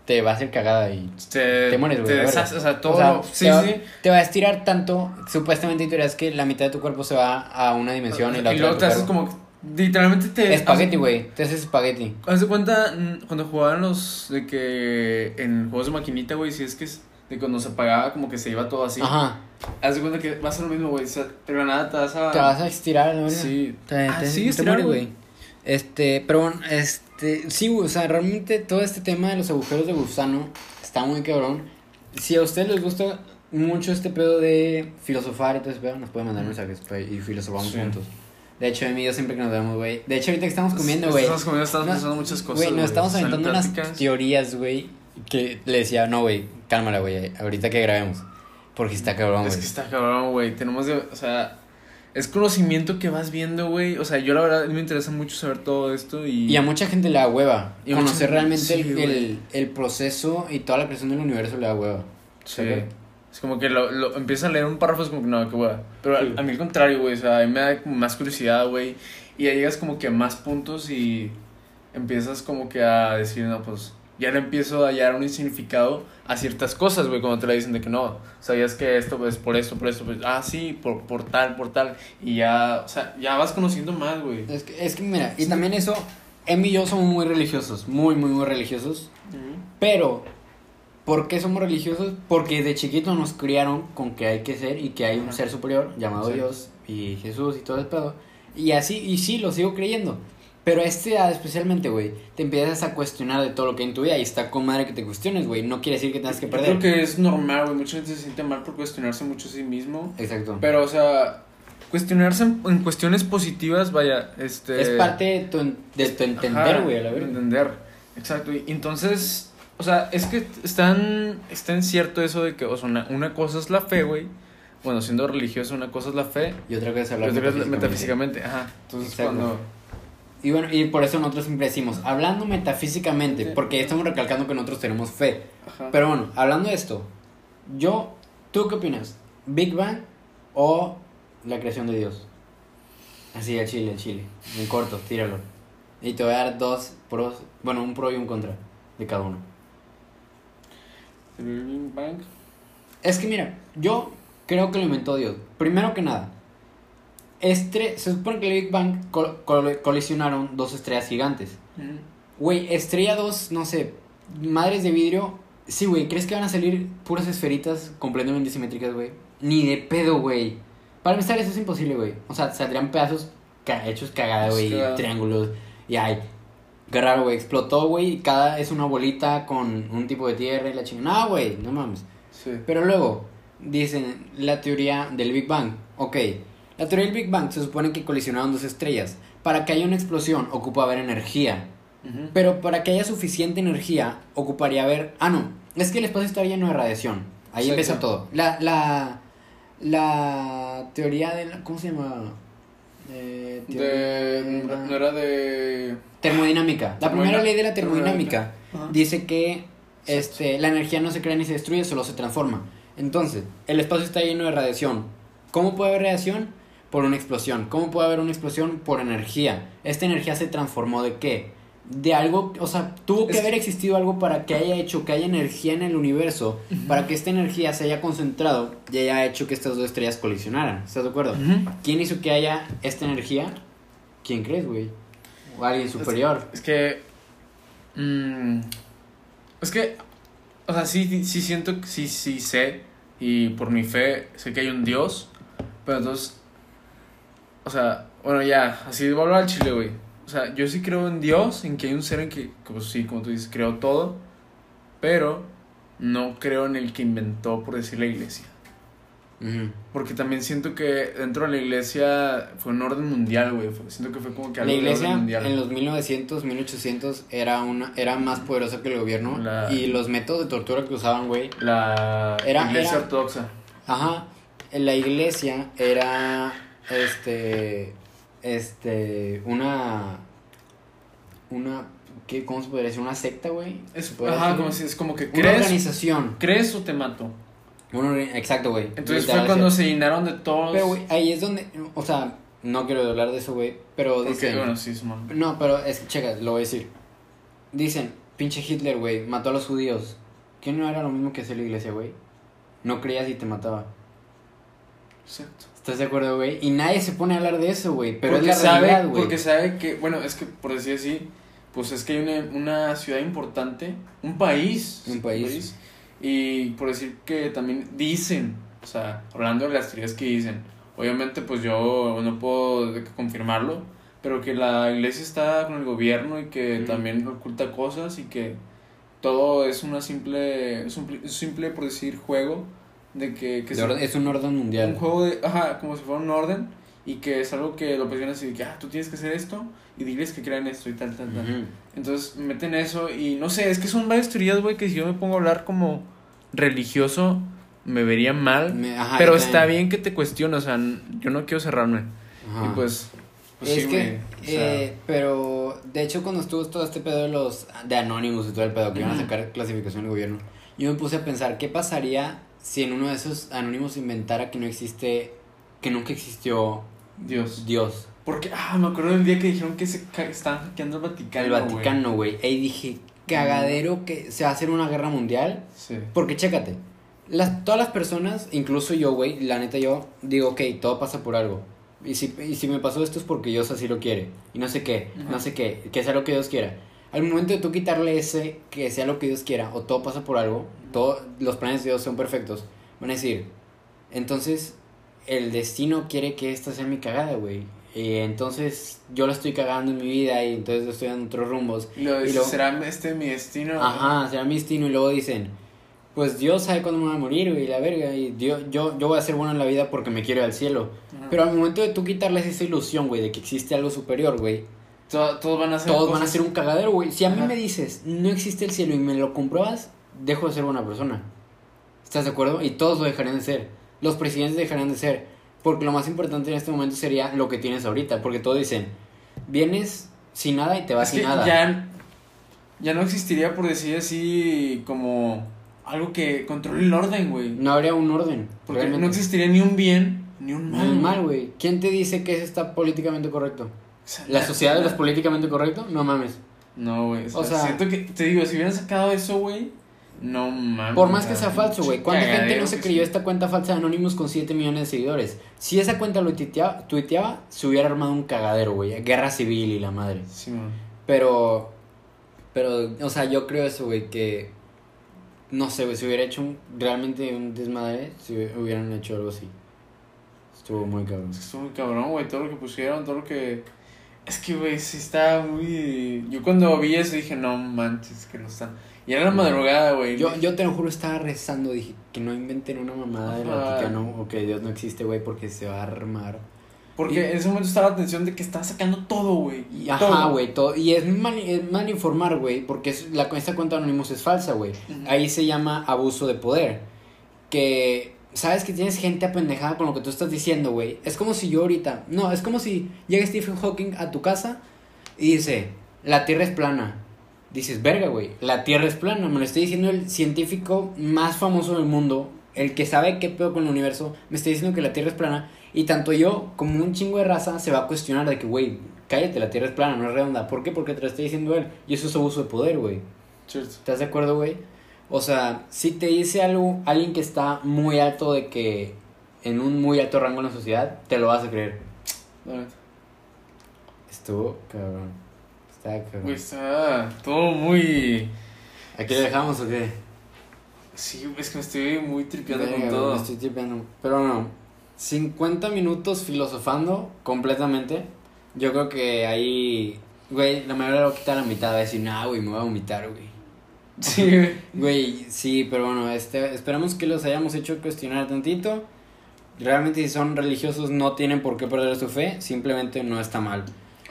te va a hacer cagada y Te, te mueres, güey. Te deshaces, o sea, todo. O sea, lo- sí, te, va, sí. te va a estirar tanto. Supuestamente hay teorías que la mitad de tu cuerpo se va a una dimensión y la y otra luego de te haces cuerpo. como. Literalmente te. Espagueti, güey. Te haces espagueti. Haz de cuenta cuando jugaban los de que en juegos de maquinita, güey, si es que es de cuando se apagaba como que se iba todo así. Ajá. Haz de cuenta que va a ser lo mismo, güey. O sea, de la nada te vas a. Te vas a estirar, ¿no? Sí. Te, Ah, te- sí, te estirar, güey. Este, pero bueno, este, sí, güey, o sea, realmente todo este tema de los agujeros de gusano está muy cabrón. Si a ustedes les gusta mucho este pedo de filosofar y todo ese pedo, nos pueden mandar mensajes pues, y filosofamos Sí. juntos. De hecho, Emi y yo siempre que nos vemos, güey. De hecho, ahorita que estamos comiendo, güey. Estamos comiendo, estamos No, pensando muchas cosas. Güey, nos estamos aventando unas teorías, güey, que le decía, no, güey, cálmala, güey, ahorita que grabemos. Porque está cabrón, Es güey. que está cabrón, güey. Tenemos de. O sea. Es conocimiento que vas viendo, güey. O sea, yo la verdad me interesa mucho saber todo esto y. Y a mucha gente le da hueva. Y Conocer gente- realmente sí, el, el, el proceso y toda la creación del universo le da hueva. Sí. Es como que lo, lo empieza a leer un párrafo, es como que no, qué hueva. Pero Sí. a, a mí al contrario, güey. O sea, a mí me da más curiosidad, güey. Y ya llegas como que a más puntos y empiezas como que a decir, no, pues. Ya le empiezo a hallar un significado a ciertas cosas, güey, cuando te la dicen de que no, sabías que esto es por esto, por esto, pues, ah, sí, por, por tal, por tal, y ya, o sea, ya vas conociendo más, güey. Es que, es que mira, y también eso, Emi y yo somos muy religiosos, muy, muy, muy religiosos. Pero, ¿por qué somos religiosos? Porque de chiquito nos criaron con que hay que ser y que hay un ser superior llamado. Dios y Jesús y todo el pedo. Y así, y sí, lo sigo creyendo. Pero a esta edad especialmente, güey, te empiezas a cuestionar de todo lo que hay en tu vida y está con madre que te cuestiones, güey. No quiere decir que tengas que Yo perder. creo que es normal, güey. Mucha gente se siente mal por cuestionarse mucho a sí mismo. Exacto. Pero, o sea, cuestionarse en, en cuestiones positivas, vaya, este... es parte de tu, en- de tu entender, güey, a la verga. Entender, exacto. Y entonces, o sea, es que están, está en cierto eso de que, o sea, una, una cosa es la fe, güey. Bueno, siendo religioso, una cosa es la fe. Y otra cosa es hablar metafísicamente. metafísicamente, ajá. Entonces, Exacto. cuando... Y bueno, y por eso nosotros siempre decimos, hablando metafísicamente, Sí. porque estamos recalcando que nosotros tenemos fe. Ajá. Pero bueno, hablando de esto, yo, ¿tú qué opinas? ¿Big Bang o la creación de Dios? Así, al chile, al chile. En corto, tíralo. Y te voy a dar dos pros, bueno, un pro y un contra de cada uno. El Big Bang. Es que mira, yo creo que lo inventó Dios. Primero que nada, estre se supone que el Big Bang col- col- colisionaron dos estrellas gigantes. Güey, estrella 2, no sé, madres de vidrio. Sí, güey, ¿crees que van a salir puras esferitas completamente simétricas, güey? Ni de pedo, güey. Para empezar, eso es imposible, güey. O sea, saldrían pedazos ca- hechos cagada, güey, triángulos. Y ay, qué raro, güey. Explotó, güey, cada es una bolita con un tipo de tierra y la chingada. No, güey, no mames. Sí. Pero luego, dicen la teoría del Big Bang. Ok, la teoría del Big Bang se supone que colisionaron dos estrellas. Para que haya una explosión, ocupa haber energía. Pero para que haya suficiente energía, ocuparía haber. Ah, no. Es que el espacio está lleno de radiación. Ahí Exacto. empieza todo. La, la, la teoría de la. ¿Cómo se llama? Eh, De... No era de... Termodinámica. La primera ley de la termodinámica Ajá. dice que este, la energía no se crea ni se destruye, solo se transforma. Entonces, el espacio está lleno de radiación. ¿Cómo puede haber radiación? Por una explosión. ¿Cómo puede haber una explosión? Por energía. Esta energía se transformó de qué? De algo, o sea, tuvo que Es- haber existido algo para que haya hecho que haya energía en el universo, para que esta energía se haya concentrado y haya hecho que estas dos estrellas colisionaran. ¿Estás de acuerdo? ¿Quién hizo que haya esta energía? ¿Quién crees, güey? O alguien superior. Es que. mm, es que. O sea, sí, sí siento sí, sí sé. Y por mi fe sé que hay un Dios. Pero entonces. O sea, bueno, ya. Así a hablar al chile, güey. O sea, yo sí creo en Dios. En que hay un ser en que, pues sí, como tú dices, creó todo. Pero no creo en el que inventó, por decir, la iglesia. Porque también siento que dentro de la iglesia fue un orden mundial, güey. Siento que fue como que La algo de iglesia orden mundial. en los 1900, 1800 era una era más poderosa que el gobierno La- y los métodos de tortura que usaban, güey. La Era- iglesia era- ortodoxa. Ajá, la iglesia era este este una una ¿qué, cómo se podría decir? Una secta, güey. Es, ¿Se puede ajá, decir? como si es como que una crees, organización. crees o te mato. Una orga- exacto, güey. Entonces fue cuando se llenaron de todos. Pero güey, ahí es donde o sea, no quiero hablar de eso, güey, pero dicen bueno, sí. No, pero es que, checa, lo voy a decir. Dicen, pinche Hitler, güey, mató a los judíos. ¿Qué no era lo mismo que hacer la iglesia, güey? No creías y te mataba. Exacto. ¿Estás de acuerdo, güey? Y nadie se pone a hablar de eso, güey. Pero porque es la sabe, realidad, güey. Porque sabe que, bueno, es que por decir así, pues es que hay una, una ciudad importante, un país. Un país. Y por decir que también dicen, o sea, hablando de las teorías que dicen, obviamente pues yo no puedo confirmarlo, pero que la iglesia está con el gobierno y que Mm. también oculta cosas y que todo es una simple, es un, simple por decir juego de que, que De se- orden- es un orden mundial. un juego de, ajá, como si fuera un orden y que es algo que lo presionan así de que, ah, tú tienes que hacer esto y diles que crean esto y tal, tal, tal. Ujú. Entonces meten eso y no sé, es que son varias teorías, güey, que si yo me pongo a hablar como religioso me vería mal. Me- ajá, pero está también. bien que te cuestiones, o sea, yo no quiero cerrarme. Ajá. Y pues, pues es sí, que, güey, o sea, eh, pero de hecho cuando estuvo todo este pedo de los de Anonymous y todo el pedo que iban a sacar clasificación del gobierno, yo me puse a pensar qué pasaría si en uno de esos Anonymous inventara que no existe, que nunca existió Dios. Dios, Porque, ah, me acuerdo del día que dijeron que se estaban hackeando el Vaticano. el. Vaticano, güey. Ahí dije, cagadero que se va a hacer una guerra mundial, Sí. porque chécate, las, todas las personas, incluso yo, güey, la neta yo digo, ok, todo pasa por algo. Y si, y si me pasó esto es porque Dios así lo quiere. Y no sé qué, Ajá. no sé qué, que sea lo que Dios quiera. Al momento de tú quitarle ese, que sea lo que Dios quiera, o todo pasa por algo, todos los planes de Dios son perfectos, van a decir, entonces el destino quiere que esta sea mi cagada, güey. Y entonces yo la estoy cagando en mi vida y entonces estoy dando otros rumbos. Lo Y luego- ¿será este mi destino? Ajá, será mi destino y luego dicen, pues Dios sabe cuándo me voy a morir, güey, la verga, y Dios, yo, yo voy a ser bueno en la vida porque me quiero ir al cielo. Ajá. Pero al momento de tú quitarles esa ilusión, güey, de que existe algo superior, güey, To- todos van a hacer todos van a cosas- ser un cagadero, güey. Si a mí Ajá. me dices, no existe el cielo y me lo compruebas, dejo de ser buena persona. ¿Estás de acuerdo? Y todos lo dejarían de ser. Los presidentes dejarían de ser. Porque lo más importante en este momento sería lo que tienes ahorita. Porque todos dicen, vienes sin nada y te vas Es que sin nada. ya, ya no existiría, por decir así, como algo que controle el orden, güey. No habría un orden. Porque realmente. no existiría ni un bien ni un mal. Mal, mal, güey. ¿Quién te dice que eso está políticamente correcto? ¿La sociedad de los políticamente correcto? No mames. No, güey. O sea, O sea- siento que, te digo, si hubieran sacado eso, güey, no mames. Por más que sea, falso, güey. ¿Cuánta gente no se creyó esta cuenta falsa de Anonymous con 7 millones de seguidores? Si esa cuenta lo tuitea- tuiteaba, se hubiera armado un cagadero, güey. Guerra civil y la madre. Sí, man. Pero, pero, o sea, yo creo eso, güey, que, no sé, güey, si hubiera hecho un, realmente un desmadre, si hubieran hecho algo así. Estuvo muy cabrón. Es que estuvo muy cabrón, güey. Todo lo que pusieron, todo lo que. Es que, güey, sí está muy. Yo cuando vi eso dije, no manches, que no están. Y era la madrugada, güey. Yo, yo te lo juro, estaba rezando, dije que no inventen una mamada del Ajá. Vaticano o que Dios no existe, güey, porque se va a armar. Porque y- en ese momento estaba la atención de que estaba sacando todo, güey. Ajá, güey, todo. Y es mal, es mal informar, güey, porque es- la, esta cuenta Anonymous es falsa, güey. Ahí se llama abuso de poder. Que, sabes que tienes gente apendejada con lo que tú estás diciendo, güey. Es como si yo ahorita, no, es como si llega Stephen Hawking a tu casa y dice, la Tierra es plana. Dices, verga, güey, la Tierra es plana. Me lo está diciendo el científico más famoso del mundo, el que sabe qué pedo con el universo, me está diciendo que la Tierra es plana. Y tanto yo como un chingo de raza se va a cuestionar de que, güey, cállate, la Tierra es plana, no es redonda. ¿Por qué? Porque te lo está diciendo él. Y eso es abuso de poder, güey. ¿Estás de acuerdo, güey? O sea, si te dice algo alguien que está muy alto de que en un muy alto rango en la sociedad, te lo vas a creer. Estuvo cabrón. Está cabrón. Güey, está todo muy. ¿Aquí lo dejamos o qué? Sí, es que me estoy muy tripeando Verga, con todo. me estoy tripeando. Pero no, 50 minutos filosofando completamente. Yo creo que ahí, güey, la mayoría lo quita a la mitad. Va a decir, nah, güey, me voy a vomitar, güey. <laughs> Sí, güey. Güey, sí, pero bueno, este, esperamos que los hayamos hecho cuestionar tantito. Realmente si son religiosos no tienen por qué perder su fe, simplemente no está mal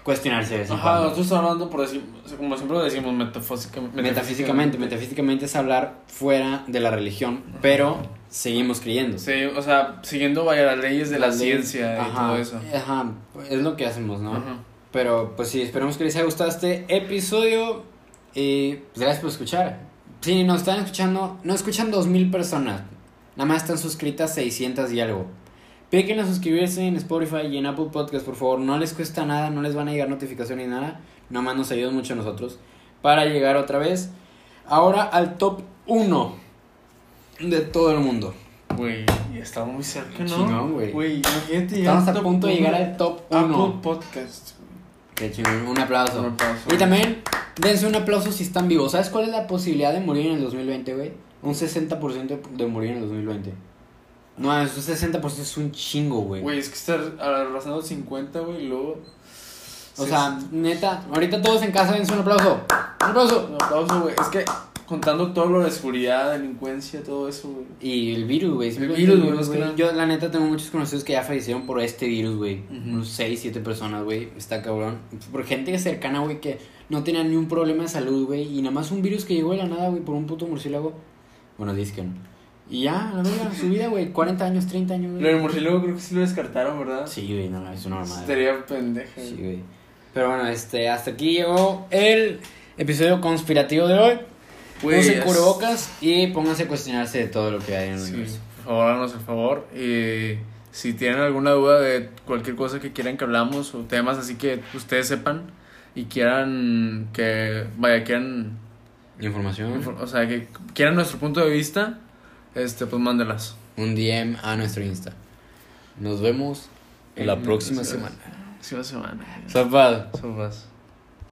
cuestionarse en Ajá, nosotros estamos hablando por decir, como siempre lo decimos, metafísicamente. Metafísicamente, metafísicamente es hablar fuera de la religión, pero seguimos creyendo. Sí, o sea, siguiendo vaya las leyes de la leyes- ciencia y ajá, todo eso. Ajá, es lo que hacemos, ¿no? Ajá. Pero pues sí, esperemos que les haya gustado este episodio. Y pues gracias por escuchar. Si nos están escuchando, no escuchan 2000 personas. Nada más están suscritas 600 y algo. Píquenle a suscribirse en Spotify y en Apple Podcast, por favor. No les cuesta nada, no les van a llegar notificaciones ni nada. Nada más nos ayudan mucho a nosotros para llegar otra vez. Ahora al top 1 de todo el mundo. Güey, y estamos muy cerca, ¿no? Chingón, güey. Güey, imagínate Estamos a punto de llegar al top Apple 1. Podcast. Qué chingón, un aplauso. Un aplauso. Y también, dense un aplauso si están vivos. ¿Sabes cuál es la posibilidad de morir en el 2020, güey? Un 60% de morir en el 2020. No, es un 60% es un chingo, güey. Güey, es que estar arrasando 50, güey, y luego. O Sí, sea, neta, ahorita todos en casa dense un aplauso. Un aplauso. Un aplauso, güey. Es que contando todo lo de seguridad, delincuencia, todo eso, güey. Y el virus, güey. El virus, güey, más que. Yo, la neta, tengo muchos conocidos que ya fallecieron por este virus, güey. Unos 6, 7 personas, güey. Está cabrón. Por gente cercana, güey, que no tenía ni un problema de salud, güey. Y nada más un virus que llegó de la nada, güey, por un puto murciélago. Bueno, dice que no. Y ya, la verga, su vida, güey. 40 años, 30 años, Lo güey. del murciélago creo que sí lo descartaron, ¿verdad? Sí, güey, no, es una mamada. Estaría pendeja. Sí, güey. Pero bueno, este, hasta aquí llegó el episodio conspirativo de hoy. Pónganse es- cubrebocas y pónganse a cuestionarse de todo lo que hay en el Sí, universo. por favor, háganos el favor. Y si tienen alguna duda de cualquier cosa que quieran que hablamos o temas así que ustedes sepan y quieran que, vaya, quieran, Información. infor- o sea, que quieran nuestro punto de vista, este, pues mándelas. un DM a nuestro Insta. Nos vemos la En- próxima sí, semana. La semana. Zapad.